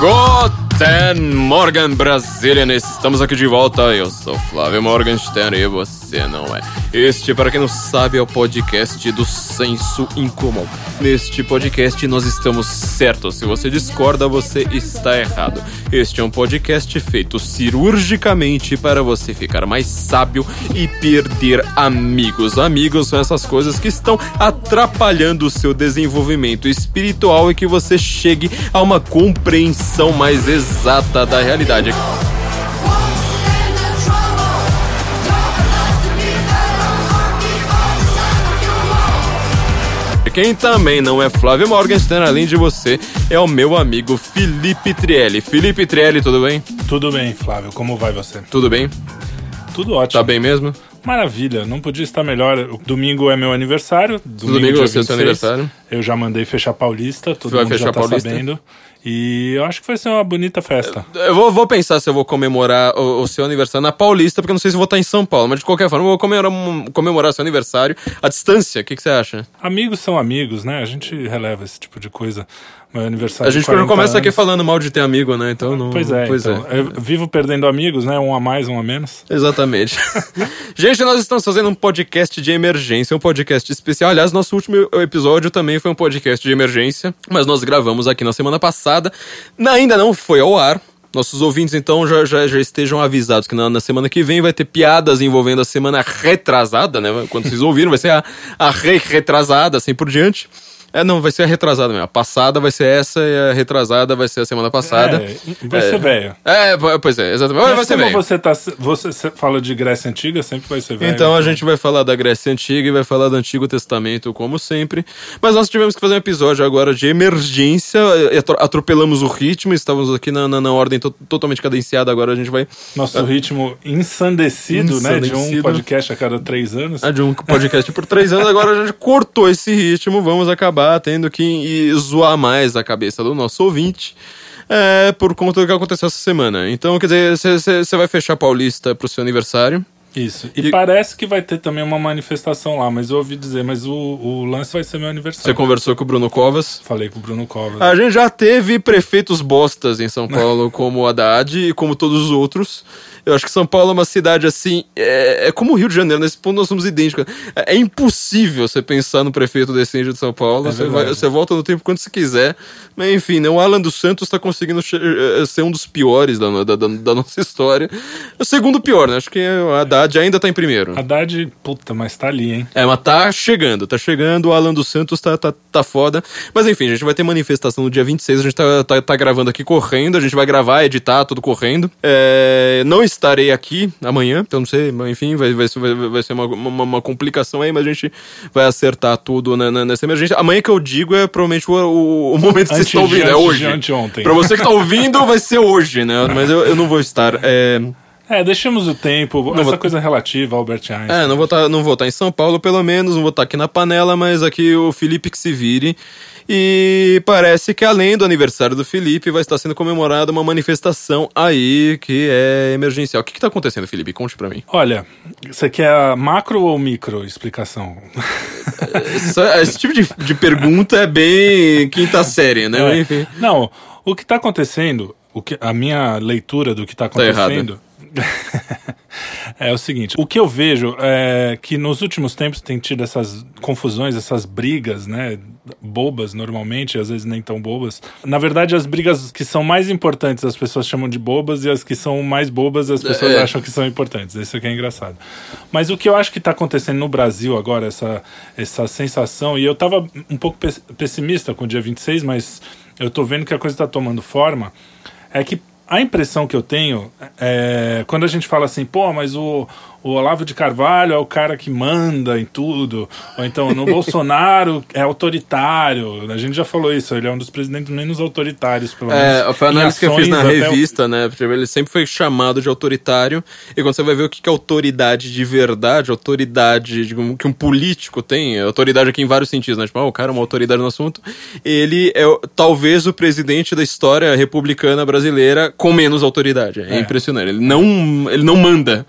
Gott Guten Morgan, Brasilianes! Estamos aqui de volta. Eu sou Flávio Morgenstern e você não é. Este, para quem não sabe, é o podcast do Senso Incomum. Neste podcast nós estamos certos. Se você discorda, você está errado. Este é um podcast feito cirurgicamente para você ficar mais sábio e perder amigos. Amigos são essas coisas que estão atrapalhando o seu desenvolvimento espiritual e que você chegue a uma compreensão mais exata da realidade. Quem também não é Flávio Morgenstern, além de você, é o meu amigo Felipe Trielli. Felipe Trielli, tudo bem? Tudo bem, Flávio. Como vai você? Tudo bem? Tudo ótimo. Tá bem mesmo? Maravilha, não podia estar melhor. O Domingo é meu aniversário. Domingo, Domingo vai ser seu 26. aniversário. Eu já mandei fechar Paulista, todo Vai mundo fechar já tá Paulista? sabendo. E eu acho que vai ser uma bonita festa. Eu vou, vou pensar se eu vou comemorar o, o seu aniversário na Paulista, porque eu não sei se vou estar em São Paulo, mas de qualquer forma eu vou comemorar, comemorar seu aniversário à distância. O que, que você acha? Amigos são amigos, né? A gente releva esse tipo de coisa. Meu aniversário A gente 40 começa aqui anos. falando mal de ter amigo, né? Então não. Pois é, então, eu vivo perdendo amigos, né? Um a mais, um a menos. Exatamente. Gente, nós estamos fazendo um podcast de emergência, um podcast especial. Aliás, nosso último episódio também foi um podcast de emergência, mas nós gravamos aqui na semana passada. Ainda não foi ao ar. Nossos ouvintes, então, já, já, já estejam avisados que na, na semana que vem vai ter piadas envolvendo a semana retrasada, né? Quando vocês ouviram, vai ser a, a re-retrasada, assim por diante. É, não, vai ser a retrasada mesmo. A passada vai ser essa e a retrasada vai ser a semana passada. É, vai ser velho. É, pois é, exatamente. Vai, vai Mas ser como velho. você, tá, você fala de Grécia Antiga, sempre vai ser velho. Então a gente vai falar da Grécia Antiga e vai falar do Antigo Testamento, como sempre. Mas nós tivemos que fazer um episódio agora de emergência. atro- Atropelamos o ritmo, estávamos aqui na, na, na ordem to- totalmente cadenciada. Agora a gente vai. Nosso ritmo ensandecido, né? De um podcast a cada três anos. Ah, de um podcast por três anos, agora a gente cortou esse ritmo. Vamos acabar tendo que zoar mais a cabeça do nosso ouvinte. É, por conta do que aconteceu essa semana. Então, quer dizer, você vai fechar Paulista pro seu aniversário. Isso. E, E- parece que vai ter também uma manifestação lá, mas eu ouvi dizer, mas o, o lance vai ser meu Você aniversário. conversou com o Bruno Covas. Falei com o Bruno Covas. A gente já teve prefeitos bostas em São Paulo, como o Haddad e como todos os outros. Eu acho que São Paulo é uma cidade assim. É, é como o Rio de Janeiro, nesse ponto nós somos idênticos. É, é impossível você pensar no prefeito decente de São Paulo. É você, vai- você volta no tempo quando você quiser. Mas enfim, né, o Alan dos Santos está conseguindo eh, ser um dos piores da, da, da- da nossa história. O segundo pior, né? Acho que o Haddad ainda tá em primeiro. Haddad, puta, mas tá ali, hein? É, mas tá chegando, tá chegando, o Alan dos Santos tá, tá, tá foda. Mas enfim, a gente vai ter manifestação no dia 26, a gente tá, tá, tá gravando aqui correndo, a gente vai gravar, editar, tudo correndo. É, não estarei aqui amanhã, então não sei, mas enfim, vai, vai, ser- vai, vai ser uma, uma, uma complicação aí, mas a gente vai acertar tudo na- na- nessa emergência. Amanhã que eu digo é provavelmente o, o, o momento que vocês estão ouvindo, é antes hoje. anteontem. Pra você que tá ouvindo, vai ser hoje, né? Mas eu, eu não vou estar. É, É, deixemos o tempo, essa vou- coisa relativa, Albert Einstein. É, não vou estar não vou tá em São Paulo, pelo menos, não vou estar aqui na panela, mas aqui o Felipe que se vire. E parece que além do aniversário do Felipe, vai estar sendo comemorada uma manifestação aí que é emergencial. O que, que tá acontecendo, Felipe? Conte pra mim. Olha, você quer a macro ou micro explicação? Esse, tipo de, de pergunta é bem quinta série, né? É. Enfim. Não, o que tá acontecendo, o que, a minha leitura do que tá errada. acontecendo é o seguinte: o que eu vejo é que nos últimos tempos tem tido essas confusões, essas brigas, né? Bobas normalmente, às vezes nem tão bobas. Na verdade, as brigas que são mais importantes as pessoas chamam de bobas e as que são mais bobas as pessoas É. acham que são importantes. Isso que é engraçado. Mas o que eu acho que está acontecendo no Brasil agora, essa, essa sensação, e eu estava um pouco pes- pessimista com o dia 26, mas eu tô vendo que a coisa está tomando forma, é que a impressão que eu tenho é quando a gente fala assim, pô, mas o, o Olavo de Carvalho é o cara que manda em tudo, ou então no Bolsonaro é autoritário. A gente já falou isso, ele é um dos presidentes menos autoritários, pelo menos. É, foi a análise que eu fiz na até o- revista, né? Porque Ele sempre foi chamado de autoritário. E quando você vai ver o que é autoridade de verdade, autoridade digamos, que um político tem, autoridade aqui em vários sentidos, né? Tipo, ah, o cara é uma autoridade no assunto. Ele é talvez o presidente da história republicana brasileira com menos autoridade. É, É. impressionante. Ele não, ele não manda.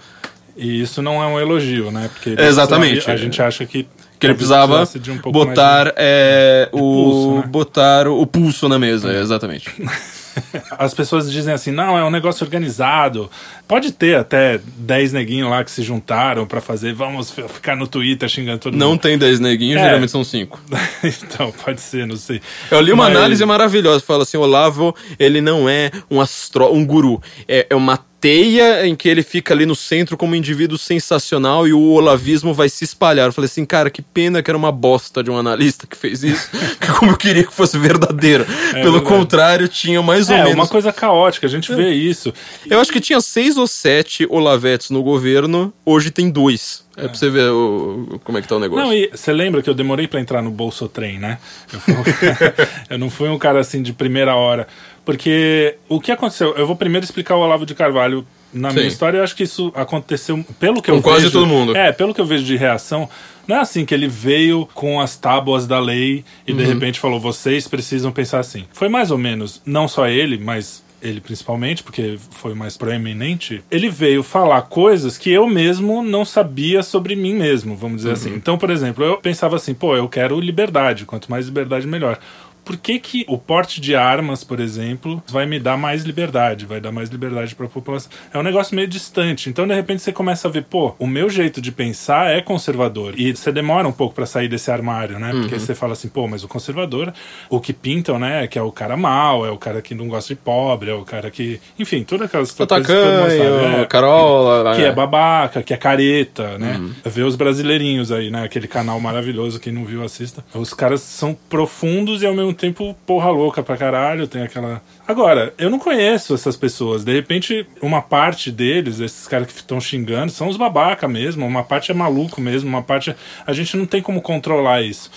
E isso não é um elogio, né? Porque Exatamente. A, a gente acha que. Que ele precisava de um botar, é, o, pulso, né? botar o pulso na mesa, exatamente. As pessoas dizem assim, não, é um negócio organizado. Pode ter até 10 neguinhos lá que se juntaram pra fazer, vamos ficar no Twitter xingando todo Não mundo. tem 10 neguinhos, É. geralmente são 5. então, pode ser, não sei. Eu li uma Mas- análise maravilhosa, fala assim, Olavo, ele não é um astro, um guru, é, é uma teia em que ele fica ali no centro como um indivíduo sensacional e o olavismo vai se espalhar. Eu falei assim, cara, que pena que era uma bosta de um analista que fez isso, que como eu queria que fosse verdadeiro. Pelo verdade. contrário, tinha mais ou É, menos... uma coisa caótica, a gente vê isso. Eu acho que tinha seis ou sete Olavetes no governo, hoje tem dois. É, pra você ver o- como é que tá o negócio. Não, e você lembra que eu demorei pra entrar no Bolsotrem, né? Eu, fui eu não fui um cara assim de primeira hora. Porque o que aconteceu? Eu vou primeiro explicar o Olavo de Carvalho. Na minha Sim. história, eu acho que isso aconteceu pelo que Com eu quase vejo. todo mundo. É, pelo que eu vejo de reação, não é assim que ele veio com as tábuas da lei e Uhum. de repente falou: vocês precisam pensar assim. Foi mais ou menos, não só ele, mas ele principalmente, porque foi o mais proeminente, ele veio falar coisas que eu mesmo não sabia sobre mim mesmo, vamos dizer assim. Então, por exemplo, eu pensava assim, pô, eu quero liberdade, quanto mais liberdade, melhor. Por que, que o porte de armas, por exemplo, vai me dar mais liberdade, vai dar mais liberdade para a população? É um negócio meio distante. Então, de repente, você começa a ver, pô, o meu jeito de pensar é conservador. E você demora um pouco para sair desse armário, né? Porque você fala assim, pô, mas o conservador, o que pintam, né, é que é o cara mau, é o cara que não gosta de pobre, é o cara que. Enfim, todas aquelas O coisas que todo mundo sabe. É, Carola... que é babaca, que é careta, né? Ver os brasileirinhos aí, né? Aquele canal maravilhoso, quem não viu, assista. Os caras são profundos e ao mesmo tempo porra louca pra caralho, tem aquela... Agora, eu não conheço essas pessoas. De repente, uma parte deles, esses caras que estão xingando, são os babaca mesmo. Uma parte é maluco mesmo, uma parte... A gente não tem como controlar isso.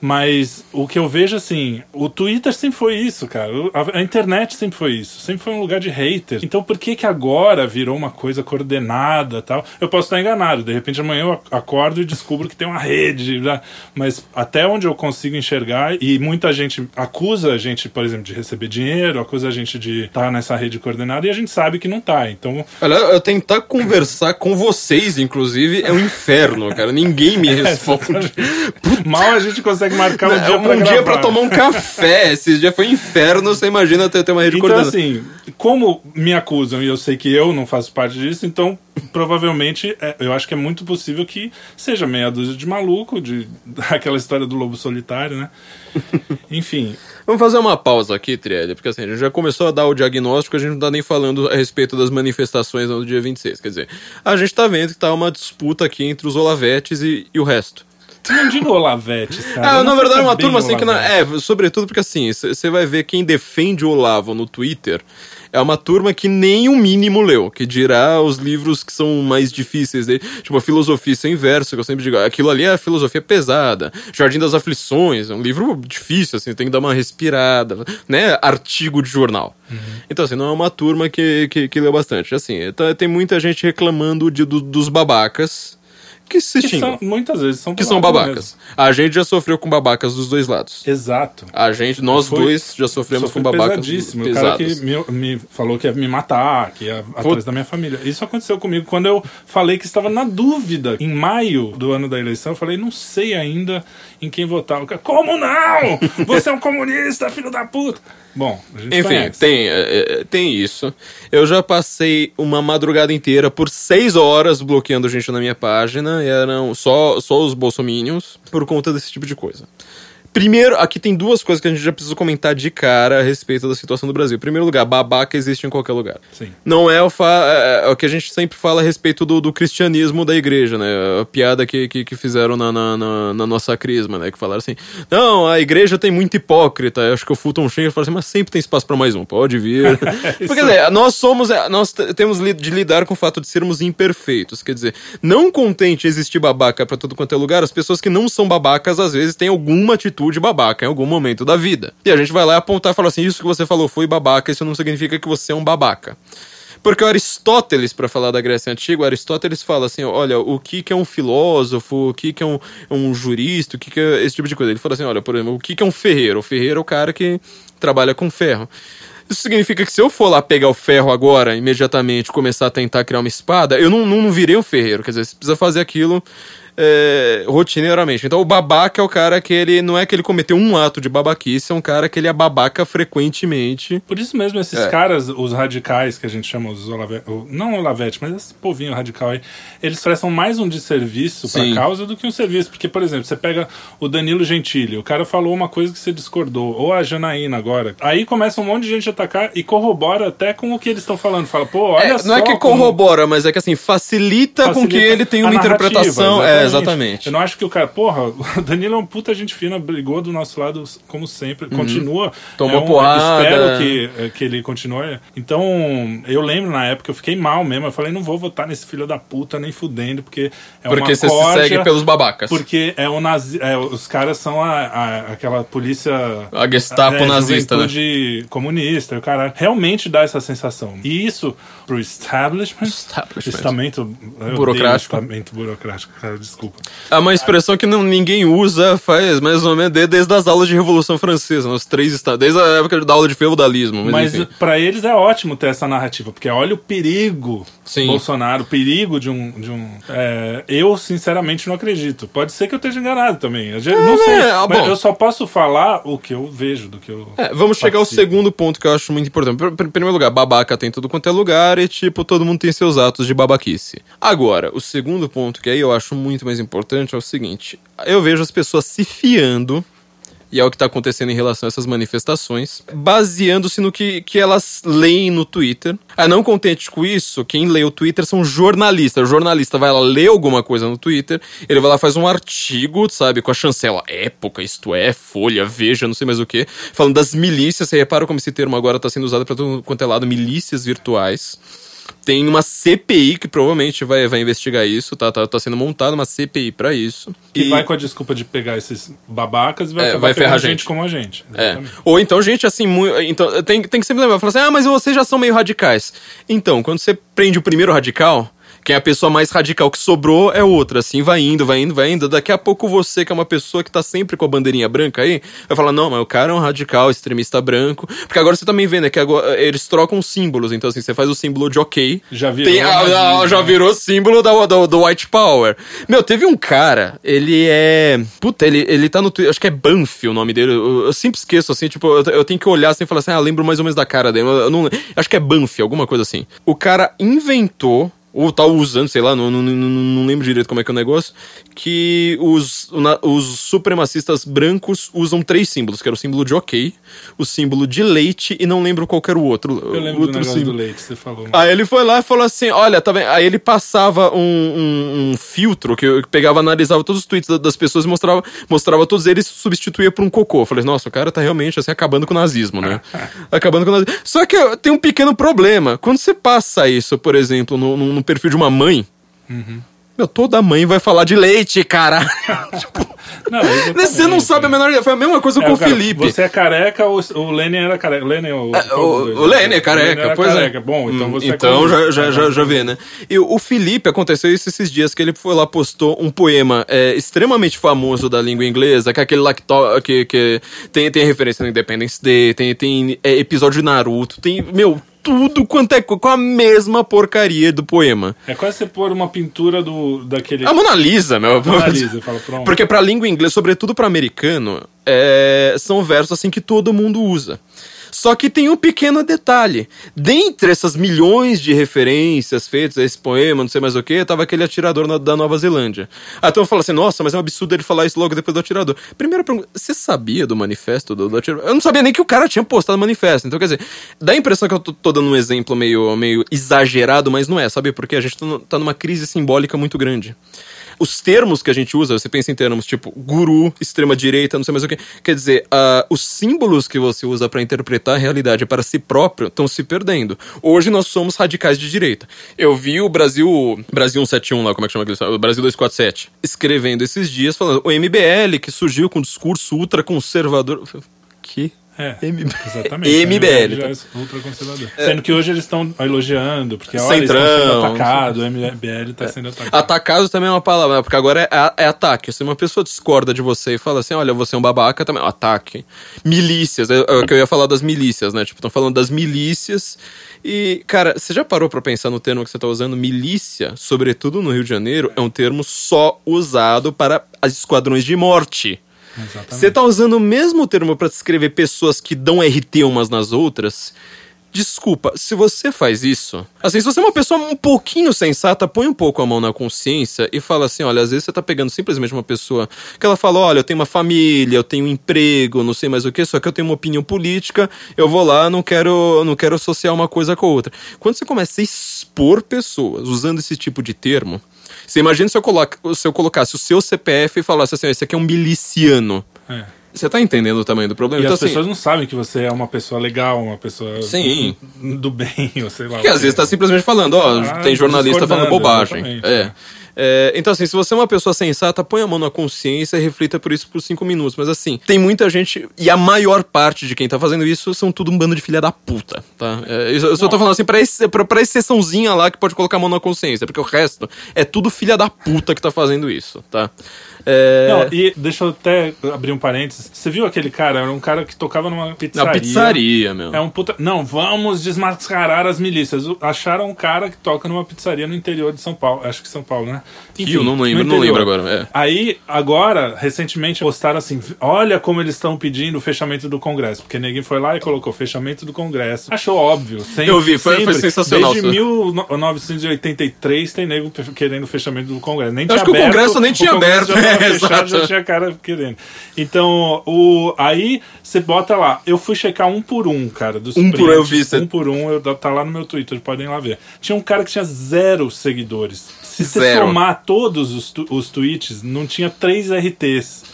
Mas o que eu vejo, assim, o Twitter sempre foi isso, cara. A, a internet sempre foi isso. Sempre foi um lugar de hater. Então por que que agora virou uma coisa coordenada tal? Eu posso estar enganado. De repente amanhã eu ac- acordo e descubro que tem uma rede. né? Mas até onde eu consigo enxergar, e muita gente acusa a gente, por exemplo, de receber dinheiro, acusa a gente de estar nessa rede coordenada, e a gente sabe que não tá. Então, Olha, eu tentar conversar com vocês, inclusive, é um inferno, cara. Ninguém me responde. mal a gente consegue marcar um dia um pra dia gravar. pra tomar um café. Esse dia foi um inferno, você imagina ter, ter uma rede Então, coordenada. assim, como me acusam e eu sei que eu não faço parte disso, então provavelmente é, eu acho que é muito possível que seja meia dúzia de maluco, de aquela história do lobo solitário, né? Enfim, Vamos fazer uma pausa aqui, Trielli, porque assim, a gente já começou a dar o diagnóstico, a gente não tá nem falando a respeito das manifestações no dia 26. Quer dizer, a gente tá vendo que tá uma disputa aqui entre os Olavetes e, e o resto. não digo Olavetes, cara. Ah, na verdade é uma bem turma assim que. Não, Olavetes. é, sobretudo porque assim, você vai ver quem defende o Olavo no Twitter. É uma turma que nem o mínimo leu, que dirá os livros que são mais difíceis dele. Tipo, a Filosofia Sem Verso, que eu sempre digo, aquilo ali é a filosofia pesada. Jardim das Aflições, é um livro difícil, assim, tem que dar uma respirada, né? Artigo de jornal. Então, assim, não é uma turma que, que, que leu bastante. Assim, tá- tem muita gente reclamando de, do- dos babacas que se Que xingam. são, muitas vezes são Que são babacas. A gente já sofreu com babacas dos dois lados. mesmo. Exato. A gente, nós Foi- dois já sofremos com babacas pesadíssimo. O pesados. cara que me, me falou que ia me matar, que ia atrás da minha família. Isso aconteceu comigo quando eu falei que estava na dúvida. Em maio do ano da eleição, eu falei, não sei ainda em quem votar. O cara, Como não? Você é um comunista, filho da puta. Bom, a gente Enfim, conhece. tem, é, é, tem isso. Eu já passei uma madrugada inteira por seis horas bloqueando gente na minha página. E eram só, só os bolsominions por conta desse tipo de coisa. Primeiro, aqui tem duas coisas que a gente já precisa comentar de cara a respeito da situação do Brasil. Em primeiro lugar, babaca existe em qualquer lugar. Sim. Não é o, fa- é- é o que a gente sempre fala a respeito do, do cristianismo da igreja, né? A piada que, que, que fizeram na, na, na- na nossa crisma, né? Que falaram assim: não, a igreja tem muito hipócrita. Eu acho que o Fulton Sheen falou assim: mas sempre tem espaço para mais um, pode vir. Porque, quer dizer, nós somos, é, nós temos de lidar com o fato de sermos imperfeitos. Quer dizer, não contente existir babaca para todo quanto é lugar, as pessoas que não são babacas às vezes têm alguma atitude babaca em algum momento da vida. E a gente vai lá apontar e falar assim: isso que você falou foi babaca, isso não significa que você é um babaca. Porque o Aristóteles, para falar da Grécia Antiga, Aristóteles fala assim: olha, o que, que é um filósofo, o que, que é um, um jurista, o que, que é esse tipo de coisa. Ele fala assim: olha, por exemplo, o que, que é um ferreiro? O ferreiro é o cara que trabalha com ferro. Isso significa que se eu for lá pegar o ferro agora, imediatamente, começar a tentar criar uma espada, eu não, não, não virei um ferreiro. Quer dizer, você precisa fazer aquilo é, rotineiramente. Então o babaca é o cara que ele não é que ele cometeu um ato de babaquice, é um cara que ele é babaca frequentemente. Por isso mesmo, esses É. caras, os radicais, que a gente chama os Olave... o- não Olavete, mas esse povinho radical aí, eles prestam mais um desserviço pra causa do que um serviço. Porque, por exemplo, você pega o Danilo Gentili, o cara falou uma coisa que você discordou, ou a Janaína agora. Aí começa um monte de gente a atacar e corrobora até com o que eles estão falando. Fala, pô, olha É, só. não é que como- corrobora, mas é que assim, facilita, com que facilita ele tenha uma interpretação. É, exatamente. Eu não acho que o cara, porra, o Danilo é um puta gente fina, brigou do nosso lado, como sempre, continua. Uhum. Tomou é um, porrada. Espero que, é, que ele continue. Então, eu lembro na época, eu fiquei mal mesmo. Eu falei, não vou votar nesse filho da puta nem fudendo, porque é Porque uma você se segue pelos babacas. Porque é o nazi, é, os caras são a, a- aquela polícia. A Gestapo nazista, né? comunista, o cara realmente dá essa sensação. E isso pro establishment, Establishment. estamento Burocrático. estamento burocrático, cara, desculpa. É uma expressão que não, ninguém usa faz mais ou menos desde, desde as aulas de Revolução Francesa, nos três estados, desde a época da aula de feudalismo. Mas, Mas pra eles é ótimo ter essa narrativa, porque olha o perigo Sim. Bolsonaro, o perigo de um. De um é, eu, sinceramente, não acredito. Pode ser que eu esteja enganado também. Eu já- não sei. é, mas bom. eu só posso falar o que eu vejo, do que eu. É, vamos chegar ao participo. segundo ponto que eu acho muito importante. Em primeiro lugar, babaca tem tudo quanto é lugar e, tipo, todo mundo tem seus atos de babaquice. Agora, o segundo ponto que aí eu acho muito mais importante é o seguinte: eu vejo as pessoas se fiando. E é o que está acontecendo em relação a essas manifestações, baseando-se no que, que elas leem no Twitter. Ah, não contente com isso, quem lê o Twitter são jornalistas. O jornalista vai lá ler alguma coisa no Twitter, ele vai lá faz um artigo, sabe, com a chancela Época, isto é, Folha, Veja, não sei mais o que, falando das milícias. Você repara como esse termo agora está sendo usado para todo quanto é lado, milícias virtuais. Tem uma CPI que provavelmente vai, vai investigar isso, tá, tá, tá sendo montada uma CPI para isso. Que E- vai com a desculpa de pegar esses babacas e vai, É, vai ferrar gente gente. como a gente. É. Ou então, gente, assim, muito. Então, tem, tem que sempre lembrar, falar assim, ah, mas vocês já são meio radicais. Então, quando você prende o primeiro radical, quem é a pessoa mais radical que sobrou é outra, assim, vai indo, vai indo, vai indo. Daqui a pouco você, que é uma pessoa que tá sempre com a bandeirinha branca aí, vai falar, não, mas o cara é um radical, extremista branco. Porque agora você também vê, né, que agora eles trocam símbolos. Então, assim, você faz o símbolo de ok. Já virou Tem, nazismo, ah, já virou símbolo da, do, do White Power. Meu, teve um cara, ele é. Puta, ele, ele tá no Twitter, acho que é Banff o nome dele. Eu, eu sempre esqueço, assim, tipo, eu, eu tenho que olhar assim e falar assim, ah, lembro mais ou menos da cara dele. Eu, eu não, acho que é Banff, alguma coisa assim. O cara inventou. Ou tá usando, sei lá, não, não, não, não lembro direito como é que é o negócio. Que os, os supremacistas brancos usam três símbolos, que era o símbolo de ok, o símbolo de leite e não lembro qual era o outro. Eu lembro do outro negócio símbolo. do leite, você falou. Aí ele foi lá e falou assim: Olha, tá vendo? Aí ele passava um, um- um filtro que, eu- pegava, analisava todos os tweets da- das pessoas e mostrava, mostrava todos eles e substituía por um cocô. Eu falei, nossa, o cara tá realmente assim acabando com o nazismo, né? acabando com o nazismo. Só que tem um pequeno problema. Quando você passa isso, por exemplo, no, no- no perfil de uma mãe. Meu, toda mãe vai falar de leite, cara. Não, exatamente, Você não sabe a menor ideia. Foi a mesma coisa É, com o cara, Felipe. Você é careca ou o Lenin era careca? O Lenin, o, É, o, o Lenny é careca, pois careca. é. Bom, então Hum, você é Então já, comunista. já, já, já vê, né? E o Felipe, aconteceu isso esses dias, que ele foi lá, postou um poema é, extremamente famoso da língua inglesa, que é aquele lá que, to- que, que tem, tem referência no Independence Day, tem, tem é, episódio de Naruto, tem, meu, tudo quanto é co- com a mesma porcaria do poema. É quase você pôr uma pintura do, daquele... A Mona Lisa, meu. Mona Lisa, fala, pronto. Porque pra língua inglesa, sobretudo pra americano, é, são versos assim que todo mundo usa. Só que tem um pequeno detalhe. Dentre essas milhões de referências feitas a esse poema, não sei mais o que, tava aquele atirador na- da Nova Zelândia. Ah, então eu falo assim, nossa, mas é um absurdo ele falar isso logo depois do atirador. Primeira pergunta, você sabia do manifesto do, do atirador? Eu não sabia nem que o cara tinha postado o manifesto. Então, quer dizer, dá a impressão que eu tô, tô dando um exemplo meio, meio exagerado, mas não é, sabe? Porque a gente tá tá numa crise simbólica muito grande os termos que a gente usa, você pensa em termos tipo guru, extrema-direita, não sei mais o que. Quer dizer, ah, os símbolos que você usa para interpretar a realidade para si próprio estão se perdendo. Hoje nós somos radicais de direita. Eu vi o Brasil. Brasil 171 lá, como é que chama aquele? O Brasil 247. Escrevendo esses dias, falando o MBL que surgiu com um discurso ultraconservador. É, MBL. exatamente. MBL, Já tá? é ultraconservador. Sendo que hoje eles estão elogiando, porque olha, eles estão Centrão. sendo atacados, o MBL está sendo atacado. Atacado também é uma palavra, porque agora é, é ataque. Se uma pessoa discorda de você e fala assim, olha, você é um babaca, também ataque. Milícias, é, é o que eu ia falar das milícias, né? Tipo, estão falando das milícias. E, cara, você já parou pra pensar no termo que você tá usando? Milícia, sobretudo no Rio de Janeiro, é um termo só usado para as esquadrões de morte. Você tá usando o mesmo termo pra descrever pessoas que dão RT umas nas outras? Desculpa, se você faz isso, assim, se você é uma pessoa um pouquinho sensata, põe um pouco a mão na consciência e fala assim: olha, às vezes você tá pegando simplesmente uma pessoa que ela fala: olha, eu tenho uma família, eu tenho um emprego, não sei mais o que, só que eu tenho uma opinião política, eu vou lá, não quero, não quero associar uma coisa com a outra. Quando você começa a expor pessoas usando esse tipo de termo, você imagina se eu, coloca, se eu colocasse o seu CPF e falasse assim: esse aqui é um miliciano. É. Você tá entendendo o tamanho do problema? E então, as assim, pessoas não sabem que você é uma pessoa legal, uma pessoa Sim. do bem, ou sei lá. Porque às vezes tá simplesmente falando, ó, Ah, tem jornalista falando bobagem. É. É, então, assim, se você é uma pessoa sensata, põe a mão na consciência e reflita por isso por cinco minutos. Mas, assim, tem muita gente, e a maior parte de quem tá fazendo isso são tudo um bando de filha da puta, tá? É, eu, eu só tô falando assim, pra, esse, pra, pra exceçãozinha lá que pode colocar a mão na consciência, porque o resto é tudo filha da puta que tá fazendo isso, tá? É, Não, e deixa eu até abrir um parênteses. Você viu aquele cara? Era um cara que tocava numa pizzaria. na pizzaria, meu. É um puta. Não, vamos desmascarar as milícias. O- Acharam um cara que toca numa pizzaria no interior de São Paulo. Acho que São Paulo, né? Rio, não lembro, não lembro agora, é. Aí, agora, recentemente, postaram assim: olha como eles estão pedindo o fechamento do Congresso. Porque ninguém foi lá e colocou fechamento do Congresso. Achou óbvio. Sempre, Eu vi, foi- foi sempre. sensacional Desde isso. 1983 tem nego querendo o fechamento do Congresso. Nem Eu tinha acho que o aberto, Congresso nem tinha Congresso aberto. É, fechado, já tinha cara querendo. Então, o, aí você bota lá. Eu fui checar um por um, cara. Dos Um por um, eu prints, vi, Um por um, eu, tá lá no meu Twitter, podem lá ver. Tinha um cara que tinha zero seguidores. Se você somar todos os, tu- os tweets, não tinha três RTs.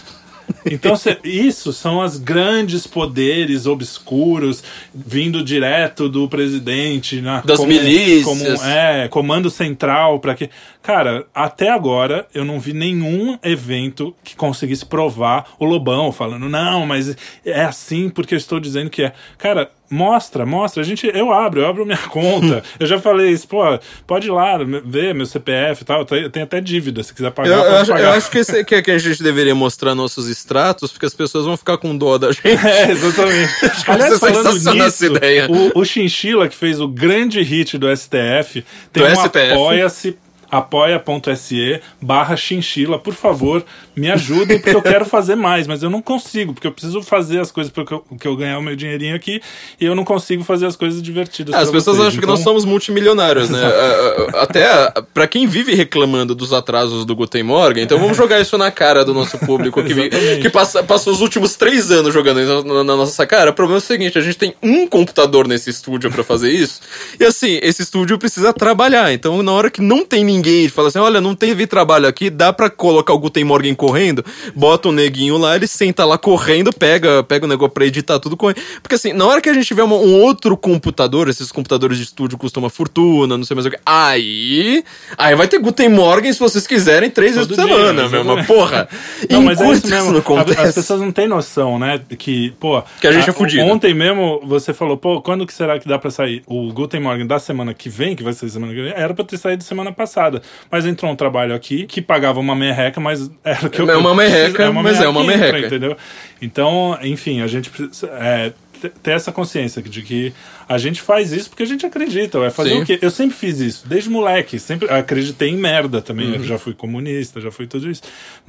Então, cê- isso são os grandes poderes obscuros vindo direto do presidente. Na, Das milícias. como- é, comando central para que. Cara, até agora eu não vi nenhum evento que conseguisse provar o Lobão falando, não, mas é assim porque eu estou dizendo que é. Cara, mostra, mostra. A gente, eu abro, eu abro minha conta. eu já falei isso, pô, pode ir lá ver meu CPF e tal. Eu tenho- eu até dívida, se quiser pagar, Eu, eu acho, eu pagar. acho que, esse, que, que a gente deveria mostrar nossos extratos, porque as pessoas vão ficar com dó da gente. É, exatamente. que vai ser sensacional essa ideia. O, o Chinchila, que fez o grande hit do STF, tem Do um apoia-se apoia.se barra chinchila, por favor, me ajudem, porque eu quero fazer mais, mas eu não consigo, porque eu preciso fazer as coisas porque eu, que eu ganhar o meu dinheirinho aqui e eu não consigo fazer as coisas divertidas. É, As pessoas vocês. acham que Então, nós somos multimilionários, né? É, é, Até pra quem vive reclamando dos atrasos do Guten Morgen, então vamos jogar isso na cara do nosso público que, que passa, passa os últimos três anos jogando isso na, na nossa cara. O problema é o seguinte: a gente tem um computador nesse estúdio pra fazer isso, e assim, esse estúdio precisa trabalhar. Então, na hora que não tem ninguém, fala assim: olha, não teve trabalho aqui, dá pra colocar o Guten Morgen correndo, bota o neguinho lá, ele senta lá correndo, pega, pega o negócio pra editar tudo correndo. Porque assim, na hora que a gente tiver uma- um outro computador, esses computadores de estúdio custam uma fortuna, não sei mais o que. Aí. Aí vai ter Guten Morgen se vocês quiserem, três vezes por dia, semana, meu. Mas exatamente. porra. Não, mas é isso mesmo. não A- acontece. As pessoas não têm noção, né? Que, pô. Que a gente é fudido. Ontem mesmo você falou, pô, quando que será que dá pra sair? O Guten Morgen da semana que vem, que vai ser semana que vem, era pra ter saído semana passada. Mas entrou um trabalho aqui que pagava uma merreca, mas era que eu É uma merreca, preciso- mas é uma merreca. entendeu? Então, enfim, a gente precisa. é, te- ter essa consciência de que a gente faz isso porque a gente acredita. Vai fazer Sim. o quê? Eu sempre fiz isso, desde moleque. Sempre acreditei em merda também. Uhum. Eu já fui comunista, já fui tudo isso.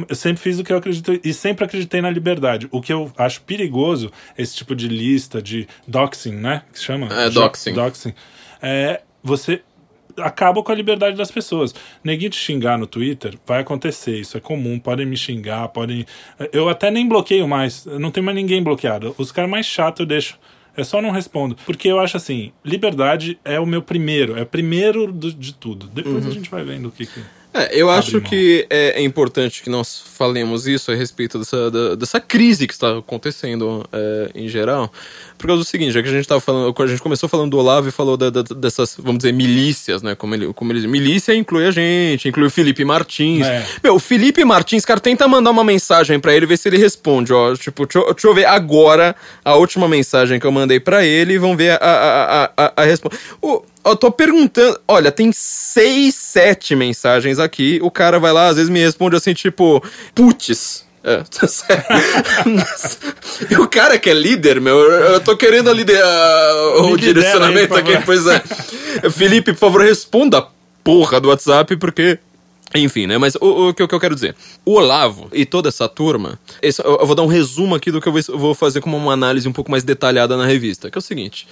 Eu sempre fiz o que eu acredito e sempre acreditei na liberdade. O que eu acho perigoso, esse tipo de lista de doxing, né? Que se chama? É, doxing. doxing. É, você acaba com a liberdade das pessoas. Neguinho te xingar no Twitter, vai acontecer, isso é comum, podem me xingar, podem... Eu até nem bloqueio mais, não tem mais ninguém bloqueado. Os caras mais chatos eu deixo. É só não respondo. Porque eu acho assim, liberdade é o meu primeiro, é o primeiro do- de tudo. Depois Uhum. a gente vai vendo o que que... É, eu acho que é, é importante que nós falemos isso a respeito dessa, da- dessa crise que está acontecendo é, em geral. Por causa do seguinte, já que a gente tava falando, a gente começou falando do Olavo e falou da- da- dessas, vamos dizer, milícias, né? Como ele, como ele milícia inclui a gente, inclui o Felipe Martins. É. Meu, o Felipe Martins, cara, tenta mandar uma mensagem pra ele, ver se ele responde, ó. Tipo, deixa, eu- deixa eu ver agora a última mensagem que eu mandei pra ele e vamos ver a, a, a, a, a resposta. O- Eu tô perguntando. Olha, tem seis, sete mensagens aqui. O cara vai lá, às vezes me responde assim, tipo, putz. É, tá sério. e o cara que é líder, meu, eu tô querendo ali de- a- o Me lidera direcionamento aí, aqui, pois é. Felipe, por favor, responda a porra do WhatsApp, porque. Enfim, né? Mas o, o que, o que eu quero dizer? O Olavo e toda essa turma. esse- eu, eu vou dar um resumo aqui do que eu vou, eu vou fazer como uma análise um pouco mais detalhada na revista. Que é o seguinte: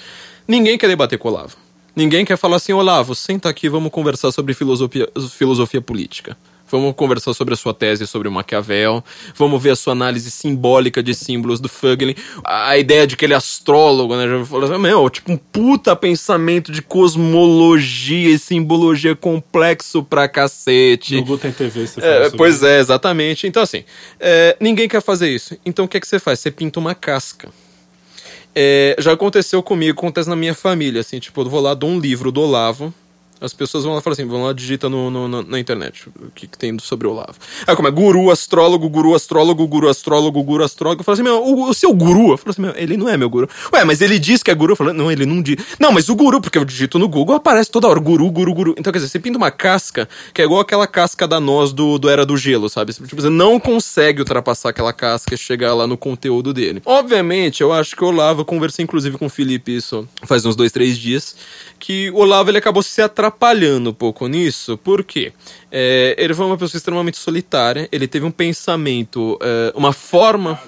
ninguém quer debater com o Olavo. Ninguém quer falar assim, Olavo, senta aqui, vamos conversar sobre filosofia, filosofia política. Vamos conversar sobre a sua tese sobre o Maquiavel. Vamos ver a sua análise simbólica de símbolos do Fugling. A, a ideia de que ele é astrólogo, né? Já falou assim, meu, tipo um puta pensamento de cosmologia e simbologia complexo pra cacete. No Guten TV você É, pois isso. é, exatamente. Então, assim, é, ninguém quer fazer isso. Então, o que, é que você faz? Você pinta uma casca. É, já aconteceu comigo, acontece na minha família, assim, tipo, eu vou lá, dou um livro do Olavo, as pessoas vão lá falam assim, vão lá, digita no, no- no- na internet o que, que tem sobre o Olavo. Aí como é, guru, astrólogo, guru, astrólogo, guru, astrólogo, guru, astrólogo. Eu falo assim, meu, o, o seu guru, eu falo assim, meu, ele não é meu guru. Ué, mas ele diz que é guru. Eu falo, não, ele não diz. Não, mas o guru, porque eu digito no Google, aparece toda hora, guru, guru, guru. Então, quer dizer, você pinta uma casca, que é igual aquela casca da noz do, do Era do Gelo, sabe? Tipo, você não consegue ultrapassar aquela casca e chegar lá no conteúdo dele. Obviamente, eu acho que o Olavo, eu conversei inclusive com o Felipe isso faz uns dois, três dias, que o Olavo ele acabou se atrapalhando um pouco nisso, por quê? É, ele foi uma pessoa extremamente solitária, ele teve um pensamento, é, uma forma.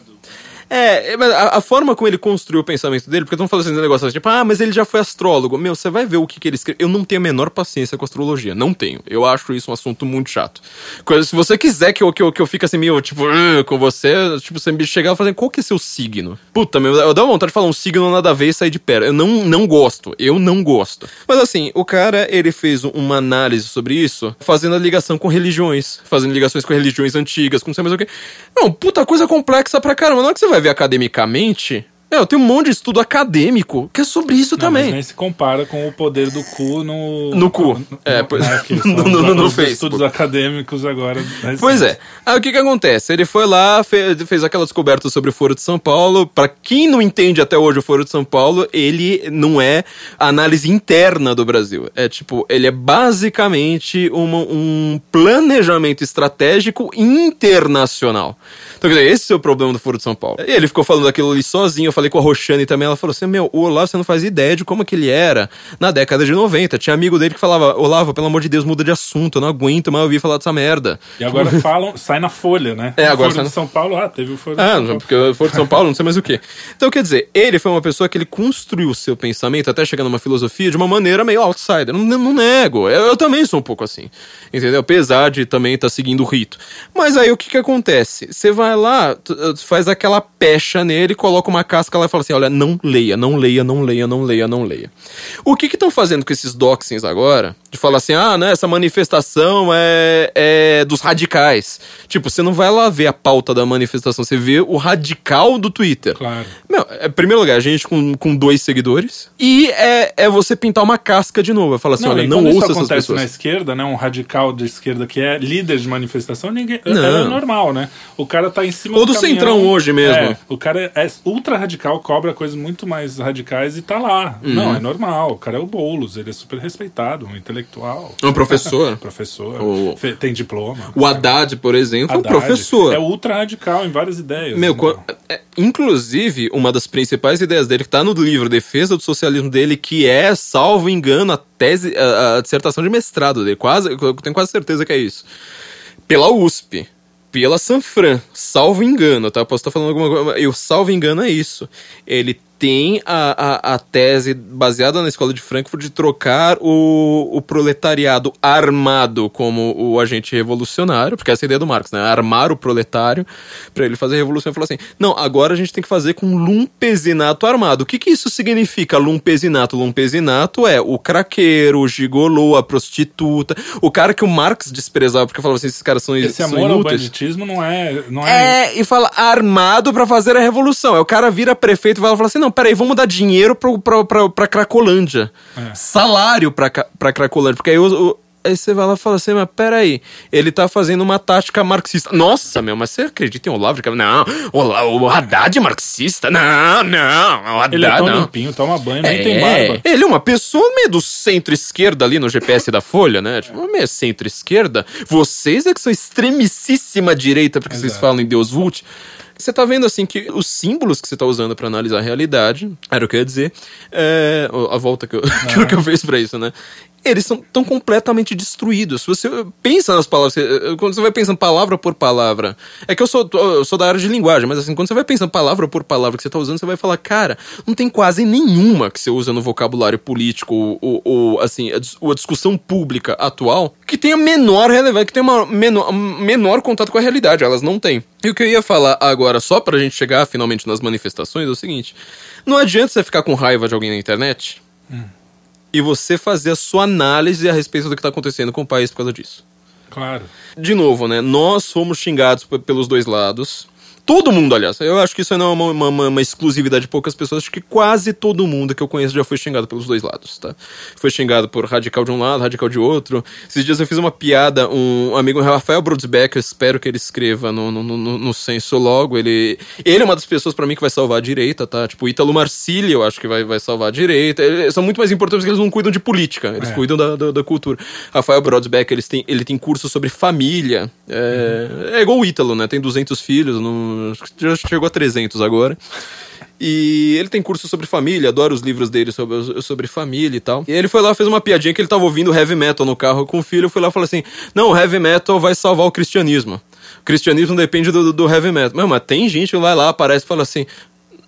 É, mas a, a forma como ele construiu o pensamento dele, porque estão falando assim, um negócio assim, tipo, ah, mas ele já foi astrólogo. Meu, você vai ver o que, que ele escreve. Eu não tenho a menor paciência com astrologia, não tenho. Eu acho isso um assunto muito chato. Se você quiser que eu, que eu, que eu fique assim, meio, tipo, com você, tipo, você me chegar e falar assim, qual que é seu signo? Puta, meu, eu dá vontade de falar um signo nada a ver e sair de pé. Eu não, não gosto, eu não gosto. Mas assim, o cara, ele fez uma análise sobre isso, fazendo a ligação com religiões, fazendo ligações com religiões antigas, com não sei mais o que. Não, puta coisa complexa pra caramba. Na hora que você vai ver academicamente, meu, tem um monte de estudo acadêmico que é sobre isso Não, mas também. nem se compara com o poder do cu no. No cu. É, pois- né, no- no- no- no Facebook. estudos acadêmicos agora. Pois é. Aí o que que acontece? Ele foi lá, fe- fez aquela descoberta sobre o Foro de São Paulo. Pra quem não entende até hoje o Foro de São Paulo, ele não é análise interna do Brasil. É tipo, ele é basicamente uma- um planejamento estratégico internacional. Então, quer dizer, esse é o problema do Foro de São Paulo. E ele ficou falando aquilo ali sozinho. Eu falei com a Roxane também. Ela falou assim: Meu, o Olavo, você não faz ideia de como que ele era na década de 90. Tinha amigo dele que falava: Olavo, pelo amor de Deus, muda de assunto. Eu não aguento mais ouvir falar dessa merda. E agora falam, sai na Folha, né? É, agora O Foro de São Paulo, ah, teve o Foro de Ah, São Paulo. porque for de São Paulo, não sei mais o que. Então, quer dizer, ele foi uma pessoa que ele construiu o seu pensamento até chegar numa filosofia de uma maneira meio outsider. Não, não nego. Eu, eu também sou um pouco assim. Entendeu? Apesar de também estar seguindo o rito. Mas aí o que que acontece? Você vai lá, tu- tu faz aquela pecha nele, coloca uma casca lá e fala assim: olha, não leia, não leia, não leia, não leia, não leia. O que que estão fazendo com esses doxings agora? De falar assim, ah, né, essa manifestação é, é dos radicais. Tipo, você não vai lá ver a pauta da manifestação, você vê o radical do Twitter. Claro. Meu, é, primeiro lugar, a gente com, com dois seguidores. E é, é você pintar uma casca de novo. Fala assim, olha, e não quando isso ouça essas acontece pessoas. na esquerda, né? Um radical de esquerda que é líder de manifestação, ninguém. É, Não. é normal, né? O cara tá em cima Ou do caminhão. centrão hoje mesmo. É, o cara é ultra radical, cobra coisas muito mais radicais e tá lá. Uhum. Não, é normal. O cara é o Boulos, ele é super respeitado, um intelectual. Um professor. professor. O- Tem diploma. O Haddad, por exemplo, é um Haddad professor. É ultra radical em várias ideias. Meu, então. qua- é, inclusive, uma das principais ideias dele, que tá no livro Defesa do Socialismo dele, que é, salvo engano, a tese, a, a dissertação de mestrado dele, quase, eu tenho quase certeza que é isso. Pela USP, pela Sanfran, salvo engano, tá? Posso estar falando alguma coisa, eu salvo engano é isso. Ele tem a, a, a tese baseada na escola de Frankfurt de trocar o, o proletariado armado como o agente revolucionário, porque essa é a ideia do Marx, né? Armar o proletário para ele fazer a revolução e falar assim: não, agora a gente tem que fazer com lumpesinato armado. O que, que isso significa, lumpesinato? Lumpesinato é o craqueiro, o gigolô, a prostituta, o cara que o Marx desprezava porque falava assim: esses caras são, Esse são amor ao inúteis. banditismo não é. Não é... É, e fala armado pra fazer a revolução. Aí o cara vira prefeito e e fala assim: não, peraí, vamos dar dinheiro pro, pra, pra, pra Cracolândia. É. Salário pra, pra Cracolândia. Porque aí, o, o- aí você vai lá e fala assim: mas peraí, ele tá fazendo uma tática marxista. Nossa, meu, mas você acredita em Olavo de Carvalho? Não, o, Haddad é marxista? Não, não, o Haddad Ele é tão não. limpinho, toma banho, nem tem É, barba. ele é uma pessoa meio do centro-esquerda ali no GPS da Folha, né? Tipo, meio centro-esquerda. Vocês é que são extremicíssima direita, porque vocês Exato. falam em Deus Vult. Você tá vendo assim que os símbolos que você tá usando pra analisar a realidade, era o que eu ia dizer, é, a volta que eu, que eu fiz pra isso, né? Eles são tão completamente destruídos. Se você pensa nas palavras, você- quando você vai pensando palavra por palavra, é que eu sou, eu sou da área de linguagem, mas assim, quando você vai pensando palavra por palavra que você tá usando, você vai falar, cara, não tem quase nenhuma que você usa no vocabulário político ou, ou- ou, assim, a, ou a discussão pública atual que tenha menor relevância, que tenha uma menor, menor contato com a realidade. Elas não têm. E o que eu ia falar agora, só pra gente chegar finalmente nas manifestações, é o seguinte: não adianta você ficar com raiva de alguém na internet e você fazer a sua análise a respeito do que tá acontecendo com o país por causa disso. Claro. De novo, né? Nós fomos xingados pelos dois lados. Todo mundo, aliás. Eu acho que isso não é uma, uma- uma- exclusividade de poucas pessoas. Acho que quase todo mundo que eu conheço já foi xingado pelos dois lados, tá? Foi xingado por radical de um lado, radical de outro. Esses dias eu fiz uma piada, um amigo Rafael Brudsbeck, eu espero que ele escreva no, no, no, no censo logo. Ele, ele é uma das pessoas pra mim que vai salvar a direita, tá? Tipo, Ítalo Marcílio, eu acho que vai, vai salvar a direita. Eles são muito mais importantes porque eles não cuidam de política, eles É. cuidam da, da, da cultura. Rafael Brodsbeck, eles têm, ele tem curso sobre família. É, é igual o Ítalo, né? Tem 200 filhos, não, já chegou a 300 agora. E ele tem curso sobre família, adoro os livros dele sobre, sobre família e tal. E ele foi lá, fez uma piadinha que ele tava ouvindo heavy metal no carro com o filho. Foi lá e falou assim: Não, heavy metal vai salvar o cristianismo. O cristianismo depende do, do heavy metal. Meu, mas tem gente que vai lá, aparece e fala assim: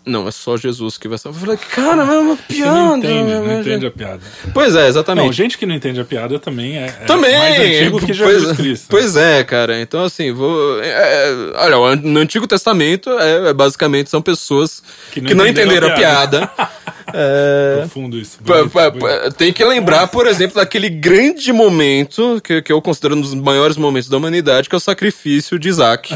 Não, é só Jesus que vai salvar. Eu falei: Cara, mas é uma Você piada. não entende, não meu, entende a piada. Pois é, exatamente. Não, gente que não entende a piada também é, é Também! mais antigo que pois, Jesus Cristo. Pois é, cara. Então, assim, vou. é, é, olha, no Antigo Testamento, é, é, basicamente, são pessoas que Que não, não entenderam, entenderam a a piada. É, Profundo isso. bonito, pa- bonito. pa- tem que lembrar, por exemplo, daquele grande momento, que, que eu considero um dos maiores momentos da humanidade, que é o sacrifício de Isaac